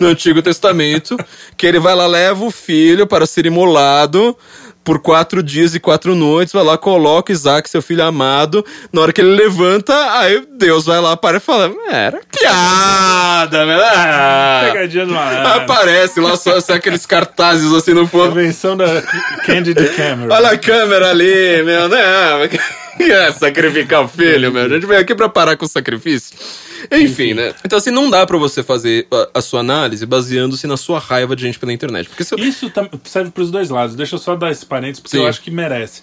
no Antigo Testamento, que ele vai lá, leva o filho para ser imolado por quatro dias e quatro noites, vai lá, coloca Isaac, seu filho amado, na hora que ele levanta, aí Deus vai lá, para e fala, "É, era piada, né? Ah." Pegadinha do malandro. Aparece lá só, só aqueles cartazes assim no fundo. Invenção da Candid Cameron. Olha a câmera ali, meu, não. É, sacrificar o filho, meu. A gente veio aqui pra parar com o sacrifício. Enfim, né? Então, assim, não dá pra você fazer a, a sua análise baseando-se na sua raiva de gente pela internet. Porque se eu... Isso tam- serve pros dois lados. Deixa eu só dar esse parênteses, porque Sim. eu acho que merece.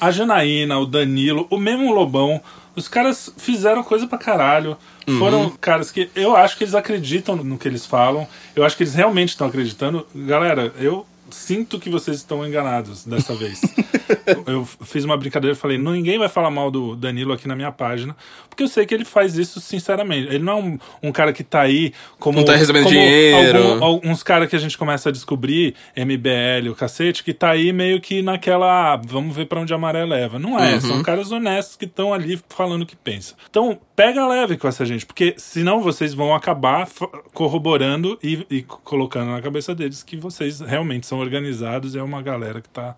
A Janaína, o Danilo, o mesmo Lobão, os caras fizeram coisa pra caralho. Uhum. Foram caras que eu acho que eles acreditam no que eles falam. Eu acho que eles realmente estão acreditando. Galera, eu sinto que vocês estão enganados dessa vez. eu fiz uma brincadeira e falei: "Não, ninguém vai falar mal do Danilo aqui na minha página, porque eu sei que ele faz isso sinceramente. Ele não é um, um cara que tá aí como. Não tá recebendo dinheiro. algum- alguns caras que a gente começa a descobrir, MBL, o cacete, que tá aí meio que naquela. ah, vamos ver pra onde a maré leva. Não é, são caras honestos que estão ali falando o que pensam. Então, pega leve com essa gente, porque senão vocês vão acabar corroborando e, e co- colocando na cabeça deles que vocês realmente são organizados é uma galera que tá.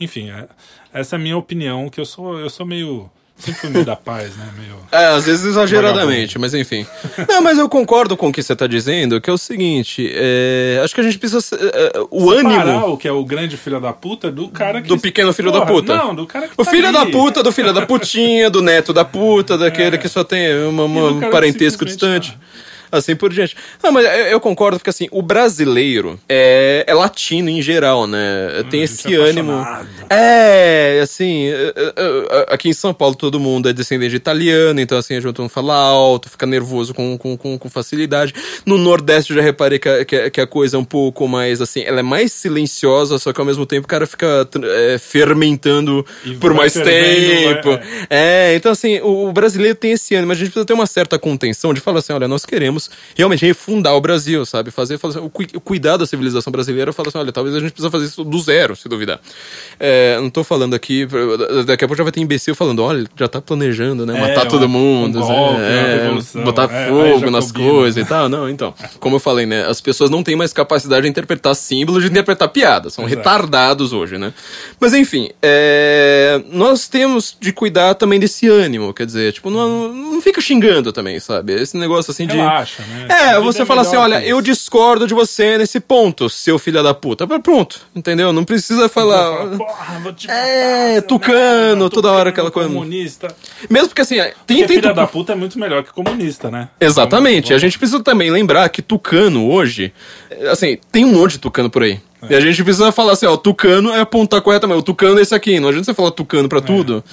Enfim, é- essa é a minha opinião, que eu sou, eu sou meio. Sempre fui meio da paz, né? Meio. É, às vezes exageradamente, mas enfim. Não, mas eu concordo com o que você tá dizendo, que é o seguinte, é, acho que a gente precisa... ser- é, o Separar ânimo... o que é o grande filho da puta do cara que. Do pequeno filho da Porra, puta. Não, do cara que O tá filho da ali. puta, do filho da putinha, do neto da puta, daquele que só tem um parentesco distante. Assim por diante. Não, mas eu, concordo, porque assim, o brasileiro é, é latino em geral, né? Tem a esse é ânimo. apaixonado. É, assim, é, é, é, aqui em São Paulo todo mundo é descendente de italiano, então assim, a gente não fala alto, fica nervoso com, com, com, com facilidade. No Nordeste eu já reparei que a, que, a- coisa é um pouco mais, assim, ela é mais silenciosa, só que ao mesmo tempo o cara fica é, fermentando E por mais tempo. vai- É, então assim, o, o brasileiro tem esse ânimo, mas a gente precisa ter uma certa contenção de falar assim, olha, nós queremos realmente refundar o Brasil, sabe? Fazer, fazer o, o cuidado da civilização brasileira, falar assim, olha, talvez a gente precisa fazer isso do zero, se duvidar. É, não tô falando aqui, daqui a pouco já vai ter imbecil falando, olha, já tá planejando, né? É, Matar um- todo mundo, um golpe, é, botar é, fogo nas combina. coisas e tal. Não, então. Como eu falei, né? As pessoas não têm mais capacidade de interpretar símbolos, de interpretar piadas. São Exato. retardados hoje, né? Mas enfim, é, nós temos de cuidar também desse ânimo, quer dizer, tipo, não, não fica xingando também, sabe? Esse negócio assim de. Relaxa, né? A É, você é fala assim, melhor olha, eu discordo de você nesse ponto, seu filho da puta. Pronto, entendeu? Não precisa falar. Porra, vou te É, matar, seu tucano, toda hora aquela coisa. comunista. Mesmo porque assim, tem, Porque tem filha da puta é muito melhor que comunista, né? Exatamente. A gente precisa também lembrar que tucano hoje, é, assim, tem um monte de tucano por aí. E a gente precisa falar assim, ó, tucano é apontar corretamente. O tucano é esse aqui. Não adianta você falar tucano pra tudo.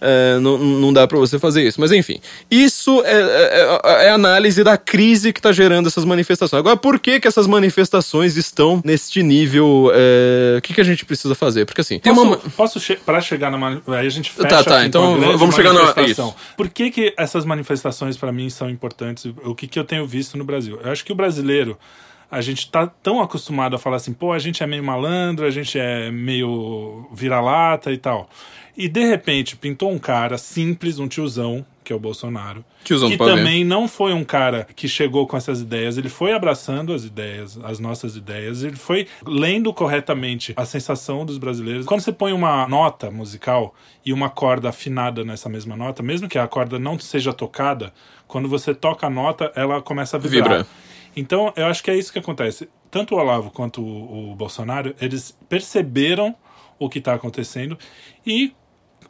É, não, não dá pra você fazer isso. Mas enfim, isso é, é, é a análise da crise que tá gerando essas manifestações. Agora, por que que essas manifestações estão neste nível? é, O que que a gente precisa fazer? Porque assim, tem Posso, uma... posso che pra chegar na mani- aí a gente fecha Tá, tá, assim, então vamos chegar na- isso. Por que que essas manifestações pra mim são importantes? O que que eu tenho visto no Brasil? Eu acho que o brasileiro a gente tá tão acostumado a falar assim, pô, a gente é meio malandro, a gente é meio vira-lata e tal. E de repente pintou um cara simples, um tiozão, que é o Bolsonaro. Tiozão que também não foi um cara que chegou com essas ideias, ele foi abraçando as ideias, as nossas ideias, ele foi lendo corretamente a sensação dos brasileiros. Quando você põe uma nota musical e uma corda afinada nessa mesma nota, mesmo que a corda não seja tocada, quando você toca a nota, ela começa a vibrar. Vibra. Então, eu acho que é isso que acontece. Tanto o Olavo quanto o, o Bolsonaro, eles perceberam o que está acontecendo e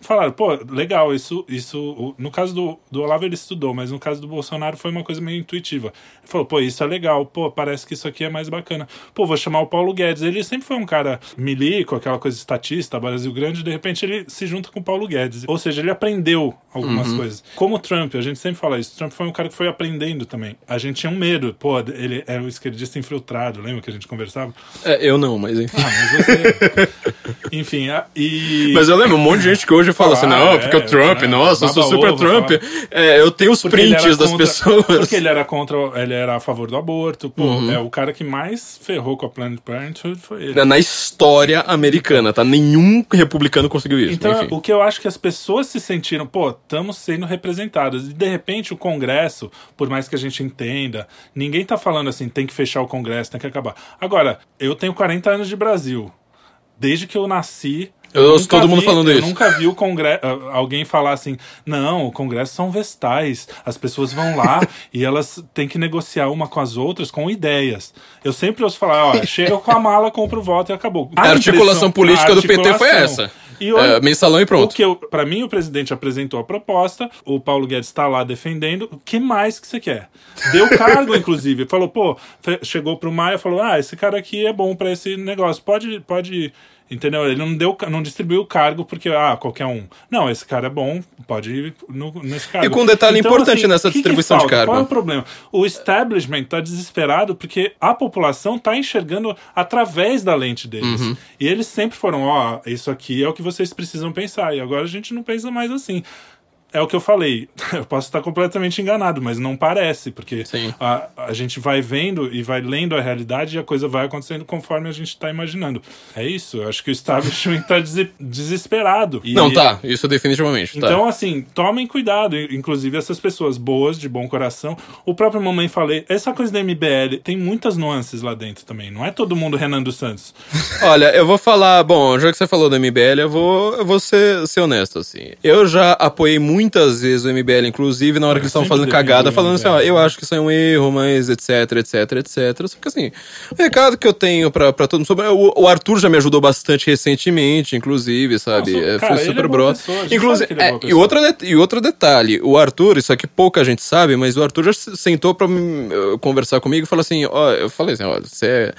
falaram, pô, legal, isso, isso. No caso do, do Olavo ele estudou, mas no caso do Bolsonaro foi uma coisa meio intuitiva. Ele falou, pô, isso é legal, pô, parece que isso aqui é mais bacana. Pô, vou chamar o Paulo Guedes. Ele sempre foi um cara milico, aquela coisa estatista, Brasil grande, de repente ele se junta com o Paulo Guedes. Ou seja, ele aprendeu algumas coisas. Como o Trump, a gente sempre fala isso. Trump foi um cara que foi aprendendo também. A gente tinha um medo, pô, ele era um esquerdista infiltrado, lembra que a gente conversava? É, eu não, mas enfim. Ah, mas você. Enfim, a- e. Mas eu lembro um monte de gente que hoje fala assim, Ah, não, é, porque o Trump, é, nossa, eu sou super ovo, Trump. É, eu tenho os Porque prints das contra- pessoas. Porque ele era contra. Ele era a favor do aborto. Pô, Uhum. é o cara que mais ferrou com a Planned Parenthood foi ele. Na- Na história americana, tá? Nenhum republicano conseguiu isso. Então, enfim. o que eu acho que as pessoas se sentiram, pô, estamos sendo representadas. E de repente o Congresso, por mais que a gente entenda, ninguém tá falando assim, tem que fechar o Congresso, tem que acabar. Agora, eu tenho 40 anos de Brasil. Desde que eu nasci. Eu ouço todo mundo vi- falando eu isso. nunca vi o Congresso, alguém falar assim, não, o Congresso são vestais, as pessoas vão lá e elas têm que negociar uma com as outras com ideias. Eu sempre ouço falar, ó, chega com a mala, compra o voto e acabou. A articulação impressão- política a do PT foi articulação. essa. E olha, É, mensalão e pronto. o que eu, para mim, o presidente apresentou a proposta, o Paulo Guedes está lá defendendo. O que mais que você quer? Deu cargo, inclusive. Falou, pô, chegou pro Maia e falou: ah, esse cara aqui é bom para esse negócio. Pode, pode. Entendeu? Ele não deu, não distribuiu o cargo porque, ah, qualquer um. Não, esse cara é bom, pode ir no, nesse cargo. E com um detalhe importante nessa o que que distribuição de falta? cargo. Qual é o problema? O establishment está desesperado porque a população está enxergando através da lente deles. Uhum. E eles sempre foram, ó, isso aqui é o que vocês precisam pensar. E agora a gente não pensa mais assim. É o que eu falei. Eu posso estar completamente enganado, mas não parece, porque a, a gente vai vendo e vai lendo a realidade e a coisa vai acontecendo conforme a gente está imaginando. É isso. Eu acho que o establishment está desesperado. E- Não, tá, isso definitivamente. Tá. então, assim, tomem cuidado. Inclusive, essas pessoas boas, de bom coração. O próprio Mamãe Falei, essa coisa da MBL tem muitas nuances lá dentro também. Não é todo mundo Renan dos Santos. Olha, eu vou falar, bom, já que você falou do MBL, eu vou, eu vou ser, ser honesto, assim. Eu já apoiei muito muitas vezes o MBL, inclusive, na hora que eles estavam fazendo cagada, falando assim, ó, MBL. eu acho que isso é um erro, mas etc, etc, etc. Só que assim, o recado que eu tenho pra, pra todo mundo sobre. O, o Arthur já me ajudou bastante recentemente, inclusive, sabe? Não, É, cara, foi ele super é pessoa, gente Inclusive, ele é é, e, det- e outro detalhe, o Arthur, isso aqui pouca gente sabe, mas o Arthur já se- sentou pra hum, eh, conversar comigo e falou assim: ó, eu falei assim, olha, você,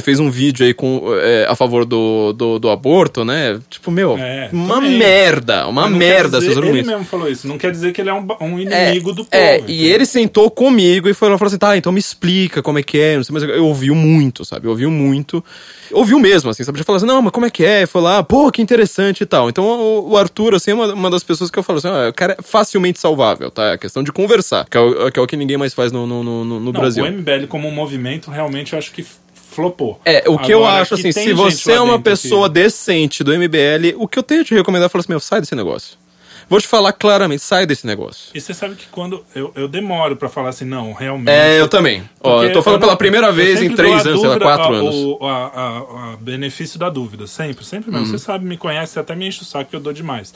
fez um vídeo aí com, eh, a favor do, do, do aborto, né? Tipo, meu, É, uma merda, uma merda, seus Ele argumentos. mesmo falou isso. Não quer dizer que ele é um, um É, inimigo do povo. é, e ele sentou comigo e foi lá e falou assim: tá, então me explica como é que é, não sei, mas eu ouviu muito, sabe? Ouviu muito. Ouviu mesmo, assim, sabe? Já falou assim: não, mas como é que é? Foi lá, pô, que interessante e tal. Então o, o Arthur, assim, é uma, uma das pessoas que eu falo assim: ó, o cara é facilmente salvável, tá? É questão de conversar, que é o que, é o que ninguém mais faz no, no, no, no Não, Brasil. o MBL como um movimento, realmente, eu acho que flopou. É, o que eu Agora, acho, que assim, se você é uma que- pessoa decente do MBL, o que eu tenho a te recomendar é falar assim: meu, sai desse negócio. Vou te falar claramente, sai desse negócio. E você sabe que quando eu, eu demoro pra falar assim, não, realmente. É, eu também. Ó, eu tô falando não- pela primeira eu vez em três anos, sei lá, dúvida, quatro a- anos. O a, a- a benefício da dúvida, sempre, sempre Uhum. mesmo. Você sabe, me conhece, você até me enche o saco que eu dou demais.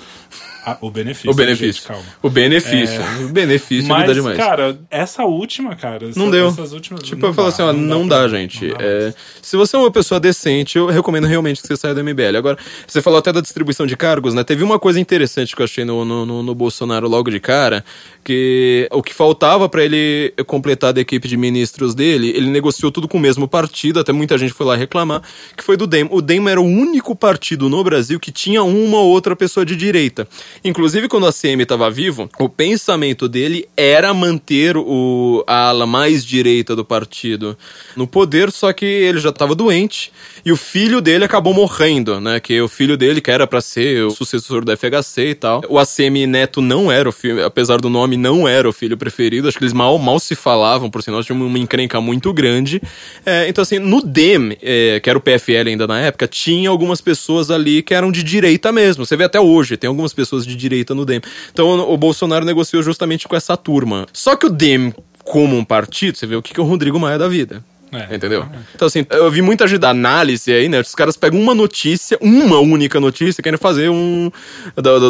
A- o benefício. O benefício. gente, calma. O benefício. O benefício Mas, ajuda demais. cara, essa última, cara. essa- não deu. Essas últimas, tipo, não eu falo dá, assim, ó, não, pra- dá, gente. não dá É, se você é uma pessoa decente, eu recomendo realmente que você saia do MBL. Agora, você falou até da distribuição de cargos, né? Teve uma coisa interessante que eu achei no, no, no- no Bolsonaro logo de cara, que o que faltava pra ele completar da equipe de ministros dele, ele negociou tudo com o mesmo partido, até muita gente foi lá reclamar, que foi do DEM. O DEM era o único partido no Brasil que tinha uma ou outra pessoa de direita. Inclusive, quando a CM estava vivo, o pensamento dele era manter o, a ala mais direita do partido no poder, só que ele já estava doente e o filho dele acabou morrendo, né? Que o filho dele, que era para ser o sucessor do FHC e tal. O ACM Neto não era o filho, apesar do nome, não era o filho preferido. Acho que eles mal, mal se falavam, por sinal, tinha uma encrenca muito grande. É, então, assim, no DEM, é, que era o PFL ainda na época, tinha algumas pessoas ali que eram de direita mesmo. Você vê até hoje, tem algumas pessoas de direita no DEM. Então, o Bolsonaro negociou justamente com essa turma. Só que o DEM, como um partido, você vê o que que o Rodrigo Maia da vida. É, Entendeu? Então, assim, eu vi muita gente da análise aí, né? Os caras pegam uma notícia, uma única notícia, querem fazer um.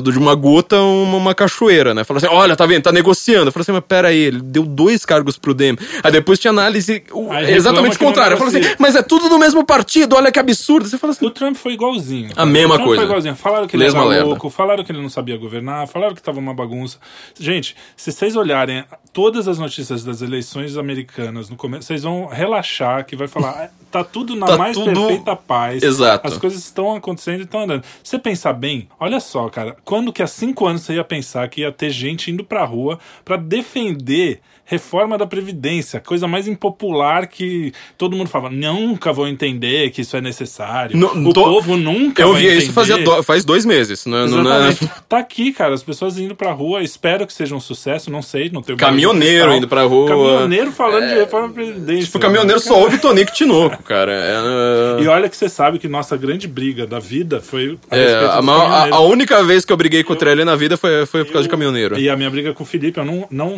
de uma gota, uma, uma cachoeira, né? Fala assim: olha, tá vendo? Tá negociando. Eu assim, mas pera aí, ele deu dois cargos pro DEM. Aí depois tinha análise Aí exatamente contrário. Eu falei assim, mas é tudo do mesmo partido, olha que absurdo. Você fala assim. O Trump foi igualzinho. A mesma o Trump coisa. Foi igualzinho. Falaram que ele Mesma era lerda. louco, falaram que ele não sabia governar, falaram que tava uma bagunça. Gente, se vocês olharem todas as notícias das eleições americanas no começo, vocês vão relaxar que vai falar, "Ah, tá tudo na Tá mais tudo- perfeita paz. Exato. As coisas estão acontecendo e estão andando. Você pensar bem, olha só, cara, quando que há cinco anos você ia pensar que ia ter gente indo pra rua pra defender reforma da Previdência, coisa mais impopular que todo mundo fala, nunca vou entender que isso é necessário. Não, o tô- povo nunca Eu vai vi isso entender. fazia do- faz dois meses. Né? Não- não- Exatamente. Tá aqui, cara, as pessoas indo pra rua, espero que seja um sucesso, não sei, não tenho Caminhoneiro indo pra rua. Caminhoneiro falando de reforma da Previdência. Tipo, o caminhoneiro só ouve Tonico Tinoco, cara. É, E olha que você sabe que nossa grande briga da vida foi a é, a, a- a única vez que eu briguei com o Trelli na vida foi, foi por causa de caminhoneiro. E a minha briga com o Felipe, eu não, não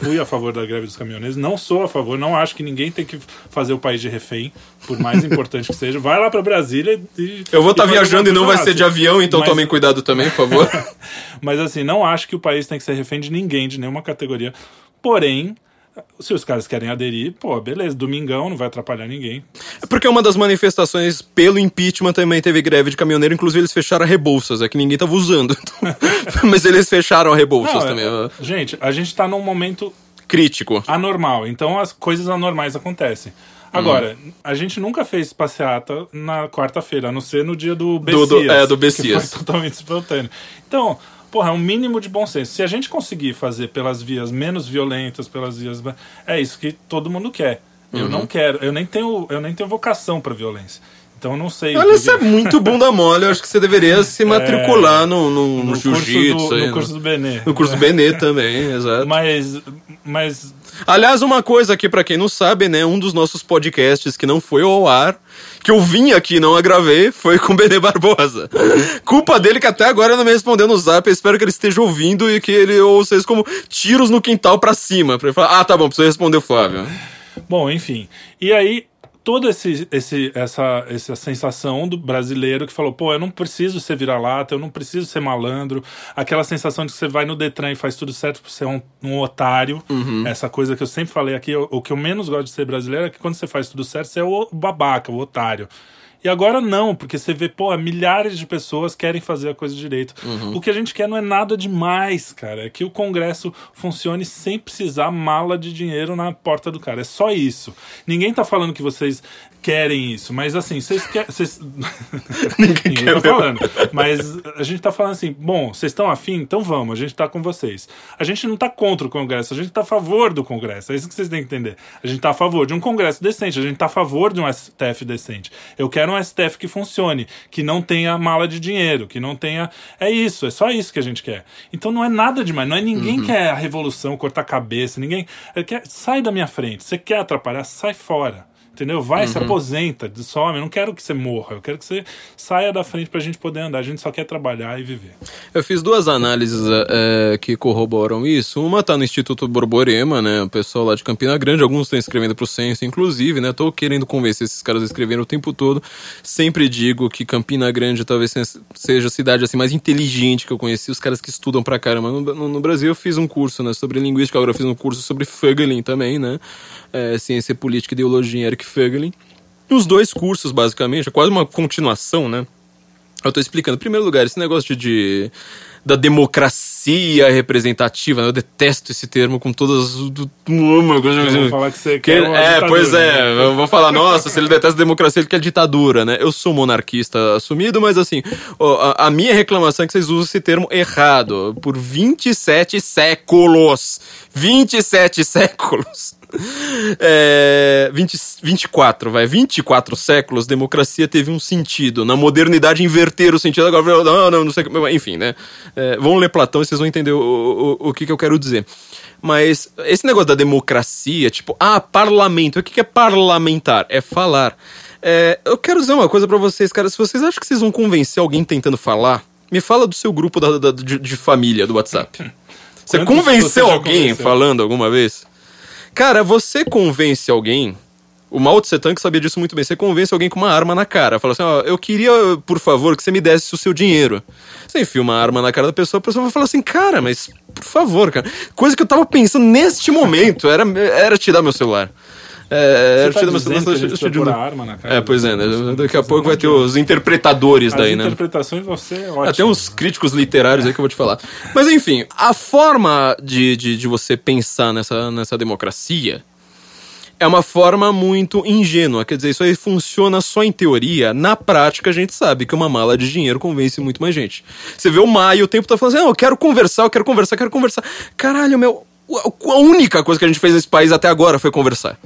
fui a favor da greve dos caminhoneiros, não sou a favor, não acho que ninguém tem que fazer o país de refém, por mais importante que seja. Vai lá pra Brasília e. Eu vou estar faz viajando e não vai ser de avião, então Mas- tomem cuidado também, por favor. Mas assim, não acho que o país tem que ser refém de ninguém, de nenhuma categoria. Porém, se os caras querem aderir, pô, beleza, domingão, não vai atrapalhar ninguém. Porque uma das manifestações pelo impeachment também teve greve de caminhoneiro, inclusive eles fecharam a Rebouças, é que ninguém tava usando. Mas eles fecharam a Rebouças Não, também. é- gente, a gente tá num momento Crítico. anormal, então as coisas anormais acontecem. Agora, a gente nunca fez passeata na quarta-feira, a não ser no dia do Bessias. Do- do- é, do Bessias. foi totalmente espontâneo. Então, porra, é um mínimo de bom senso. Se a gente conseguir fazer pelas vias menos violentas, pelas vias... É isso que todo mundo quer. Uhum. Eu não quero, eu nem tenho, eu nem tenho vocação pra violência. Então não sei... Olha, você é muito bunda mole, eu acho que você deveria se matricular no, no, no, no curso jiu-jitsu. no no- curso do Benê. no curso do Benê também, exato. Mas, mas Aliás, uma coisa aqui pra quem não sabe, né? Um dos nossos podcasts que não foi ao ar, que eu vim aqui e não a gravei, foi com o Benê Barbosa. Culpa dele que até agora não me respondeu no zap. Eu espero que ele esteja ouvindo e que ele ouça isso como tiros no quintal pra cima. Pra ele falar, ah, tá bom, preciso responder o Flávio. Bom, enfim. E aí, toda esse, esse, essa, essa sensação do brasileiro que falou, pô, eu não preciso ser vira-lata, eu não preciso ser malandro. Aquela sensação de que você vai no Detran e faz tudo certo por ser um, um otário. Essa coisa que eu sempre falei aqui, o, o que eu menos gosto de ser brasileiro é que quando você faz tudo certo, você é o babaca, o otário. E agora não, porque você vê, pô, milhares de pessoas querem fazer a coisa direito. O que a gente quer não é nada demais, cara. É que o Congresso funcione sem precisar mala de dinheiro na porta do cara. É só isso. Ninguém tá falando que vocês querem isso, mas assim, vocês querem. Ninguém quer tá falando. Mas a gente tá falando assim, bom, vocês estão afim? Então vamos, a gente tá com vocês. A gente não tá contra o Congresso, a gente tá a favor do Congresso. É isso que vocês têm que entender. A gente tá a favor de um Congresso decente, a gente tá a favor de um STF decente. Eu quero um STF que funcione, que não tenha mala de dinheiro, que não tenha. É isso, é só isso que a gente quer. Então não é nada demais, não é ninguém quer a revolução, cortar a cabeça, ninguém. é Quer... Sai da minha frente. Você quer atrapalhar, sai fora. Entendeu? Vai, se aposenta, some. Eu não quero que você morra. Eu quero que você saia da frente pra gente poder andar. A gente só quer trabalhar e viver. Eu fiz duas análises é, que corroboram isso. Uma tá no Instituto Borborema, né? O pessoal lá de Campina Grande. Alguns estão escrevendo pro Censo, inclusive, né? Tô querendo convencer esses caras a escreverem o tempo todo. Sempre digo que Campina Grande talvez seja a cidade assim mais inteligente que eu conheci. Os caras que estudam pra caramba. No, no, no Brasil eu fiz um curso, né? Sobre linguística. Agora eu fiz um curso sobre Fögelin também, né? É, ciência política e ideologia em Eric Fögelin. Os dois cursos, basicamente, é quase uma continuação, né? Eu tô explicando. Em primeiro lugar, esse negócio de, da democracia representativa, né? eu detesto esse termo com todas as. Eu vou falar que você quer uma É, ditadura, pois é. né? Eu vou falar, nossa, se ele detesta democracia, ele quer ditadura, né? Eu sou monarquista assumido, mas assim, a minha reclamação é que vocês usam esse termo errado. Por 27 séculos. 27 séculos. É, 20, 24, vai. 24 séculos, democracia teve um sentido. Na modernidade, inverter o sentido. Agora, não, não, não sei. Enfim, né? É, vão ler Platão e vocês vão entender o, o, o que, que eu quero dizer. Mas esse negócio da democracia, tipo, ah, parlamento. O que, que é parlamentar? É falar. É, eu quero dizer uma coisa pra vocês, cara. Se vocês acham que vocês vão convencer alguém tentando falar, me fala do seu grupo da, da- de, de família do WhatsApp. Você Quantos você convenceu já alguém convenceu? falando alguma vez? Cara, você convence alguém. O Mao Tse Tung sabia disso muito bem. Você convence alguém com uma arma na cara. Fala assim: ó, eu queria, por favor, que você me desse o seu dinheiro. Você enfia uma arma na cara da pessoa, a pessoa vai falar assim: cara, mas por favor, cara. Coisa que eu tava pensando neste momento era, era te dar meu celular. É, era Você tá precisa pôr a arma na cara É, pois é, né? Daqui a pouco vai ter os interpretadores As daí, né? interpretações vão ser ótimas. Até uns críticos literários aí que eu vou te falar. Mas enfim, a forma de, de, de você pensar nessa, nessa democracia é uma forma muito ingênua. Quer dizer, isso aí funciona só em teoria. Na prática, a gente sabe que uma mala de dinheiro convence muito mais gente. Você vê o Maio o tempo tá falando assim: não, eu quero conversar, eu quero conversar, eu quero conversar. Caralho, meu. A única coisa que a gente fez nesse país até agora foi conversar.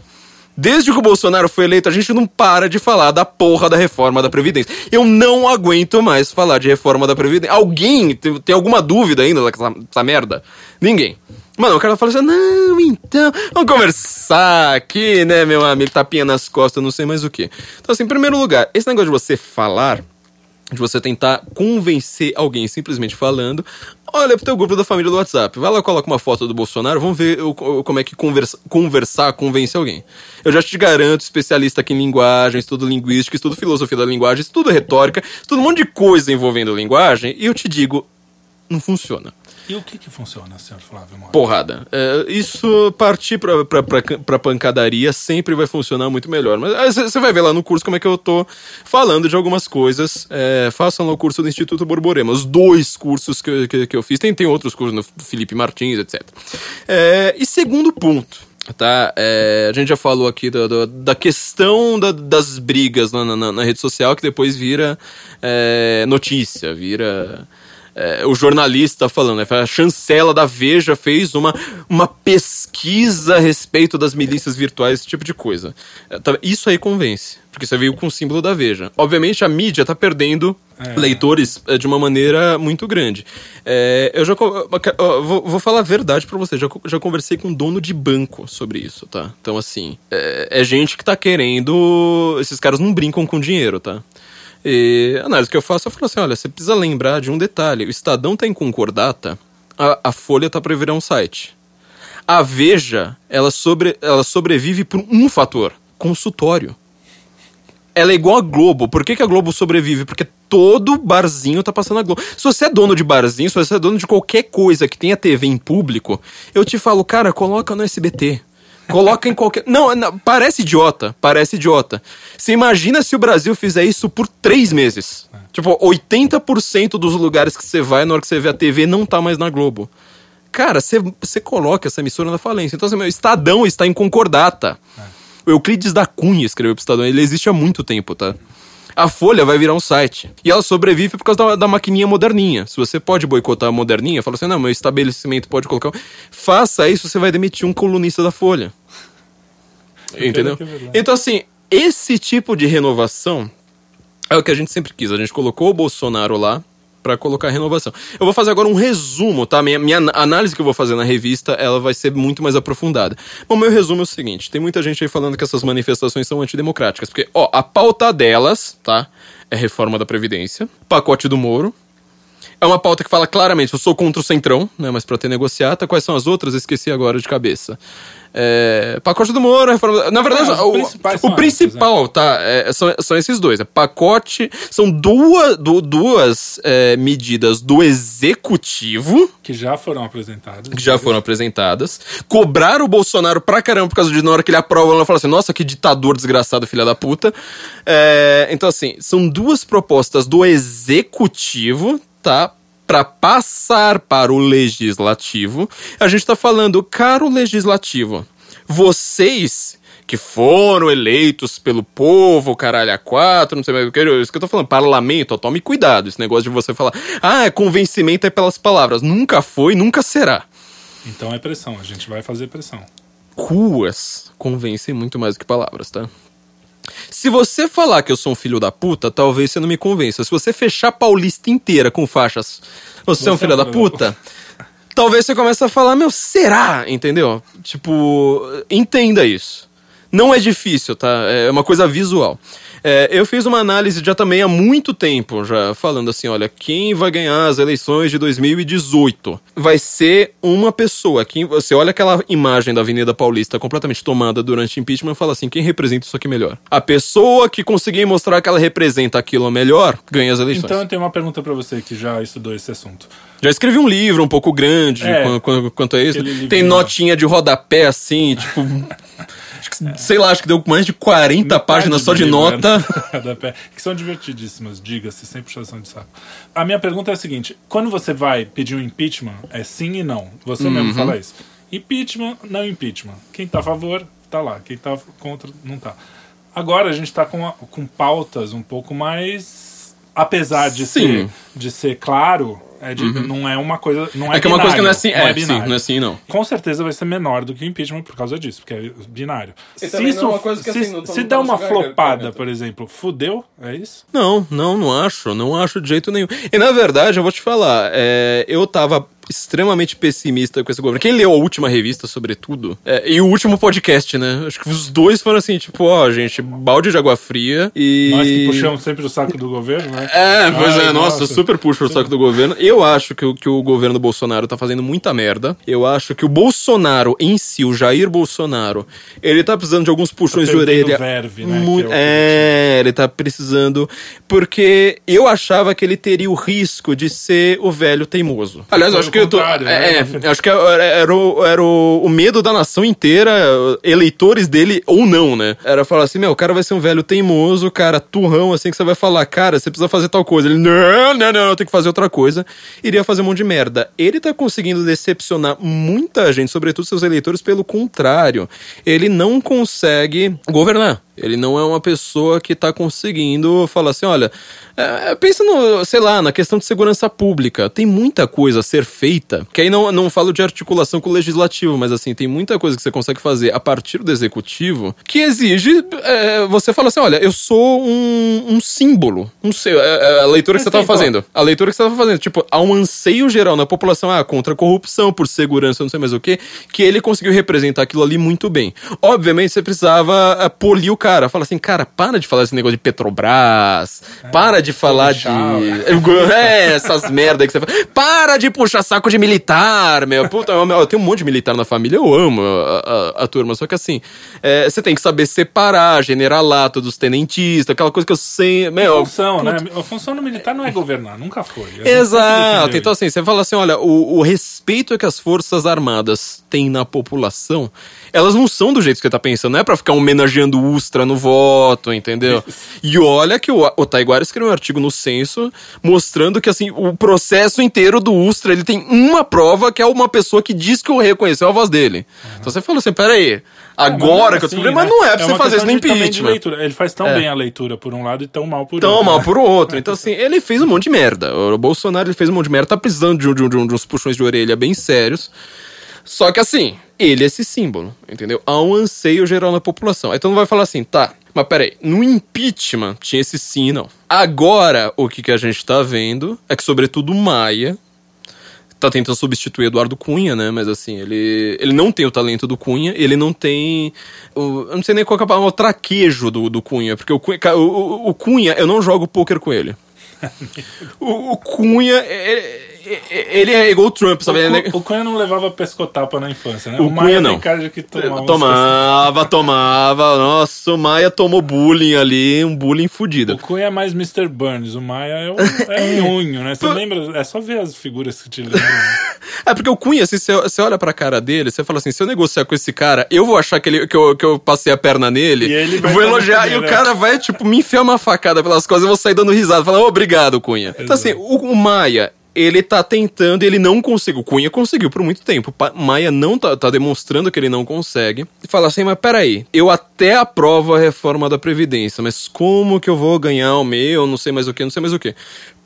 Desde que o Bolsonaro foi eleito, a gente não para de falar da porra da reforma da Previdência. Eu não aguento mais falar de reforma da Previdência. Alguém tem, tem alguma dúvida ainda dessa, dessa merda? Ninguém. Mano, o cara fala assim: não, então, vamos conversar aqui, né, meu amigo? Tapinha nas costas, não sei mais o que. Então, assim, em primeiro lugar, esse negócio de você falar de você tentar convencer alguém simplesmente falando, olha pro teu grupo da família do WhatsApp, vai lá, coloca uma foto do Bolsonaro, vamos ver como é que conversa, conversar convence alguém. Eu já te garanto, especialista aqui em linguagem, estudo linguística, estudo filosofia da linguagem, estudo retórica, estudo um monte de coisa envolvendo linguagem, e eu te digo, não funciona. E o que que funciona, senhor Flávio Moro? Porrada. É, isso partir pra, pra, pra, pra pancadaria sempre vai funcionar muito melhor. Mas você vai ver lá no curso como é que eu tô falando de algumas coisas. É, façam lá o curso do Instituto Borborema. Os dois cursos que, que, que eu fiz. Tem, tem outros cursos no Felipe Martins, etc. É, e segundo ponto. Tá, é, a gente já falou aqui do- do- da questão da- das brigas na, na- na rede social que depois vira é, notícia, vira é, o jornalista falando, né? A chancela da Veja fez uma, uma pesquisa a respeito das milícias virtuais, esse tipo de coisa. É, tá- Isso aí convence, porque você veio com o símbolo da Veja. Obviamente a mídia tá perdendo É. leitores é, de uma maneira muito grande. É, eu já ó, vou, vou falar a verdade pra você, já, já conversei com um dono de banco sobre isso, tá? Então, assim, é, é gente que tá querendo. Esses caras não brincam com dinheiro, tá? E a análise que eu faço, eu falo assim: olha, você precisa lembrar de um detalhe. O Estadão tá em concordata, a, a Folha tá pra virar um site. A Veja, ela, sobre, ela sobrevive por um fator: consultório. ela é igual a Globo. Por que, que a Globo sobrevive? Porque todo barzinho tá passando a Globo. Se você é dono de barzinho, se você é dono de qualquer coisa que tenha TV em público, eu te falo, cara, coloca no SBT. Coloca em qualquer. Não, não, parece idiota. Parece idiota. Você imagina se o Brasil fizer isso por três meses. Tipo, 80% dos lugares que você vai, na hora que você vê a TV, não tá mais na Globo. Cara, você, você coloca essa emissora na falência. Então, assim, meu, Estadão está em concordata. O Euclides da Cunha escreveu pro Estadão. Ele existe há muito tempo, tá? A Folha vai virar um site. E ela sobrevive por causa da, da maquininha moderninha. Se você pode boicotar a moderninha, fala assim, não, meu estabelecimento pode colocar... Faça isso, você vai demitir um colunista da Folha. Entendeu? Então, assim, esse tipo de renovação é o que a gente sempre quis. A gente colocou o Bolsonaro lá pra colocar renovação. Eu vou fazer agora um resumo, tá? Minha, minha análise que eu vou fazer na revista, ela vai ser muito mais aprofundada. Bom, meu resumo é o seguinte: tem muita gente aí falando que essas manifestações são antidemocráticas. Porque, ó, a pauta delas, tá? É reforma da Previdência, pacote do Moro. É uma pauta que fala claramente, eu sou contra o Centrão, né? Mas pra ter negociata, quais são as outras? Esqueci agora de cabeça. É, pacote do Moro, reforma. Na verdade, os o, o principal, tá? é, são, são esses dois. É pacote. São duas, du- duas é, medidas do executivo Que já foram apresentadas. que já foram apresentadas. Cobraram o Bolsonaro pra caramba por causa de na hora que ele aprova, ela fala assim: nossa, que ditador desgraçado, filha da puta. É, então, assim, são duas propostas do executivo, tá? Pra passar para o legislativo. A gente tá falando, caro legislativo, vocês que foram eleitos pelo povo, caralho, a quatro, não sei mais o que, isso que eu tô falando, parlamento, ó, tome cuidado, esse negócio de você falar, ah, convencimento é pelas palavras, nunca foi, nunca será. Então é pressão, a gente vai fazer pressão. Ruas convencem muito mais do que palavras, tá? Se você falar que eu sou um filho da puta, talvez você não me convença. Se você fechar Paulista inteira com faixas, você, é um filho da puta, talvez você comece a falar, meu, será? Entendeu? Tipo, entenda isso. Não é difícil, tá? É uma coisa visual. É, eu fiz uma análise já também há muito tempo, já falando assim, olha, quem vai ganhar as eleições de 2018 vai ser uma pessoa. Quem, você olha aquela imagem da Avenida Paulista completamente tomada durante o impeachment e fala assim, quem representa isso aqui melhor? A pessoa que conseguir mostrar que ela representa aquilo melhor, ganha as eleições. Então eu tenho uma pergunta pra você que já estudou esse assunto. Já escrevi um livro um pouco grande É, quan- quan- quanto a isso. Tem notinha de rodapé assim, tipo. Que, sei lá, acho que deu mais de 40 páginas só de nota. né? Que são divertidíssimas, diga-se, sem puxação de saco. A minha pergunta é a seguinte: quando você vai pedir um impeachment, é sim e não. Você Uhum. mesmo fala isso. Impeachment, não impeachment. Quem tá a favor, tá lá. Quem tá contra, não tá. Agora a gente tá com, a- com pautas um pouco mais. Apesar de, Sim. ser, de ser claro, é de- não é uma coisa. Não é, É que é uma coisa que não é assim. É, sim, binário. não é assim, não. Com certeza vai ser menor do que o impeachment por causa disso, porque é binário. E Se, não é isso, uma coisa que, se, assim, não se não der uma garganta, flopada, por exemplo, fudeu, é isso? Não, não, não acho. Não acho de jeito nenhum. E na verdade, eu vou te falar, é, eu tava extremamente pessimista com esse governo. Quem leu a última revista, sobretudo, é, e o último podcast, né? Acho que os dois foram assim, tipo, ó, gente, balde de água fria e. Nós que puxamos sempre o saco do governo, né? É, pois Ai, é, nossa, nossa. super puxa o saco do governo. Eu acho que, o- que o governo Bolsonaro tá fazendo muita merda. Eu acho que o Bolsonaro em si, o Jair Bolsonaro, ele tá precisando de alguns puxões de perdendo orelha. verve, né, Mu- que é que é, ele tá precisando. Porque eu achava que ele teria o risco de ser o velho teimoso. Aliás, eu acho o que eu tô. É, né? é, acho que era, era o, era o, o medo da nação inteira, eleitores dele ou não, né? Era falar assim: meu, o cara vai ser um velho teimoso, cara, turrão, assim, que você vai falar, cara, você precisa fazer tal coisa. Ele, não, não, não, eu tenho que fazer outra coisa. Iria fazer um monte de merda. Ele tá conseguindo decepcionar muita gente, sobretudo seus eleitores, pelo contrário. Ele não consegue governar. Ele não é uma pessoa que tá conseguindo falar assim, olha, é, pensa no, sei lá, na questão de segurança pública. Tem muita coisa a ser feita, que aí não, não falo de articulação com o legislativo, mas assim, tem muita coisa que você consegue fazer a partir do executivo que exige é, você falar assim, olha, eu sou um, um símbolo. Um, é, é, a leitura que você tava tem qual? fazendo. A leitura que você tava fazendo. Tipo, há um anseio geral na população, ah, contra a corrupção, por segurança, não sei mais o que, que ele conseguiu representar aquilo ali muito bem. Obviamente, você precisava ah, polir o cara cara, fala assim, cara, para de falar esse negócio de Petrobras, para de falar de... É, essas merda que você fala. Para de puxar saco de militar, meu. Puta, eu, eu tenho um monte de militar na família, eu amo a, a- a turma, só que assim, é, você tem que saber separar generalato dos tenentistas, aquela coisa que eu sei... Meu, Função, puta, né? A função do militar não é governar, nunca foi. A Exato. Então, assim, você fala assim: olha, o, o respeito que as Forças Armadas têm na população, elas não são do jeito que você tá pensando, não é pra ficar homenageando o Ustra no voto, entendeu? E olha que o, o Taiguara escreveu um artigo no censo mostrando que, assim, o processo inteiro do Ustra, ele tem uma prova que é uma pessoa que diz que o reconheceu a voz dele. Então você fala assim: peraí, agora É, que eu assim, descobri, né? mas não é pra você uma fazer isso no impeachment. Ele faz tão É. bem a leitura por um lado e tão mal por tão outro. mal por outro. Então, assim, ele fez um monte de merda. O Bolsonaro ele fez um monte de merda, tá precisando de, um- de, um- de, um- de uns puxões de orelha bem sérios. Só que assim, ele é esse símbolo, entendeu? Há um anseio geral na população. Todo mundo vai falar assim, tá, mas peraí, no impeachment tinha esse sim, não. Agora, o que, que a gente tá vendo é que, sobretudo, o Maia tá tentando substituir Eduardo Cunha, né? Mas assim, ele, ele não tem o talento do Cunha, ele não tem. O, eu não sei nem qual é a palavra, o traquejo do, do Cunha, porque o Cunha, o, o- Cunha, eu não jogo poker com ele. o, o Cunha, ele, ele é igual o Trump, sabe? Ele é- O, Cu- o Cunha não levava pescotapa na infância, né? O Maia Cunha tem não. cara de que tomava Tomava, tomava. Nossa, o Maia tomou bullying ali, um bullying fudido. O Cunha é mais Mr. Burns, o Maia é o, é o nhonho, né? Você lembra? É só ver as figuras que te lembram. É porque o Cunha, assim, você, olha pra cara dele, você fala assim: se eu negociar com esse cara, eu vou achar que, ele, que, eu, que eu passei a perna nele, vou elogiar, e o né? cara vai, tipo, me enfiar uma facada pelas costas, eu vou sair dando risada, falar, obrigado, Cunha. Então, assim, o, o Maia. Ele tá tentando, ele não conseguiu. Cunha conseguiu por muito tempo. Maia não tá, tá demonstrando que ele não consegue. E fala assim, mas peraí, eu até aprovo a reforma da Previdência, mas como que eu vou ganhar o meu, não sei mais o que, não sei mais o que.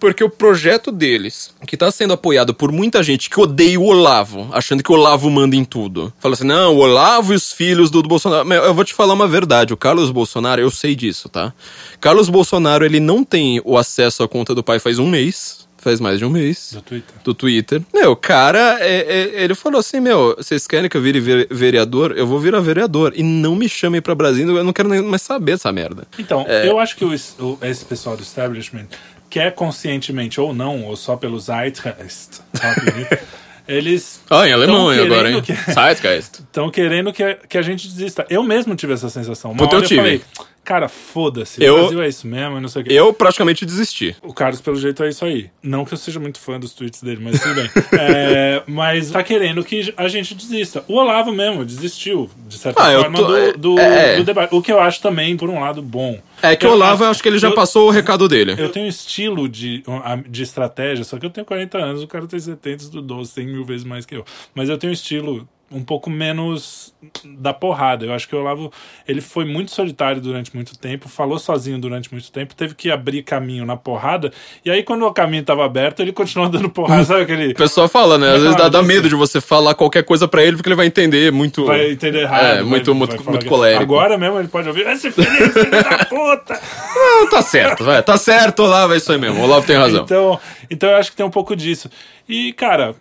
Porque o projeto deles, que tá sendo apoiado por muita gente que odeia o Olavo, achando que o Olavo manda em tudo. Fala assim, não, o Olavo e os filhos do, do Bolsonaro. Mas eu vou te falar uma verdade, o Carlos Bolsonaro, eu sei disso, tá? Carlos Bolsonaro, ele não tem o acesso à conta do pai faz um mês. Faz mais de um mês Do Twitter. do Twitter. Meu, o cara, é- é- ele falou assim: Meu, vocês querem que eu vire ve- vereador? Eu vou virar vereador. E não me chamem pra Brasília, eu não quero nem mais saber dessa merda. Então, É. eu acho que o, o- esse pessoal do establishment, quer conscientemente ou não, ou só pelo Zeitgeist, sabe? eles Ah, em alemão agora, hein? que- Zeitgeist. Estão querendo que, que a gente desista. Eu mesmo tive essa sensação. Uma Puta, eu hora eu, tive. falei, cara, foda-se, Eu- o Brasil é isso mesmo, e não sei o quê. Eu praticamente desisti. O Carlos, pelo jeito, é isso aí. Não que eu seja muito fã dos tweets dele, mas tudo bem. É, mas tá querendo que a gente desista. O Olavo mesmo desistiu, de certa Ah, eu forma, tô- do, do, é. do debate. O que eu acho também, por um lado, bom. É que o Olavo, eu acho que ele já eu- passou o recado dele. Eu tenho um estilo de, de estratégia, só que eu tenho 40 anos, o cara tem 70, estudou 100 mil vezes mais que eu. Mas eu tenho um estilo um pouco menos da porrada. Eu acho que o Olavo, ele foi muito solitário durante muito tempo, falou sozinho durante muito tempo, teve que abrir caminho na porrada, e aí quando o caminho estava aberto, ele continuou dando porrada, sabe aquele... O pessoal fala, né? Às vezes dá, dá Não, medo de você falar qualquer coisa pra ele, porque ele vai entender muito. Vai entender errado. É, vai- muito, vai muito, falar muito colérico. Agora mesmo ele pode ouvir, esse filho, filho da puta! Ah, tá certo, vai. Tá certo, Olavo, é isso aí mesmo. O Olavo tem razão. Então, então eu acho que tem um pouco disso. E, cara,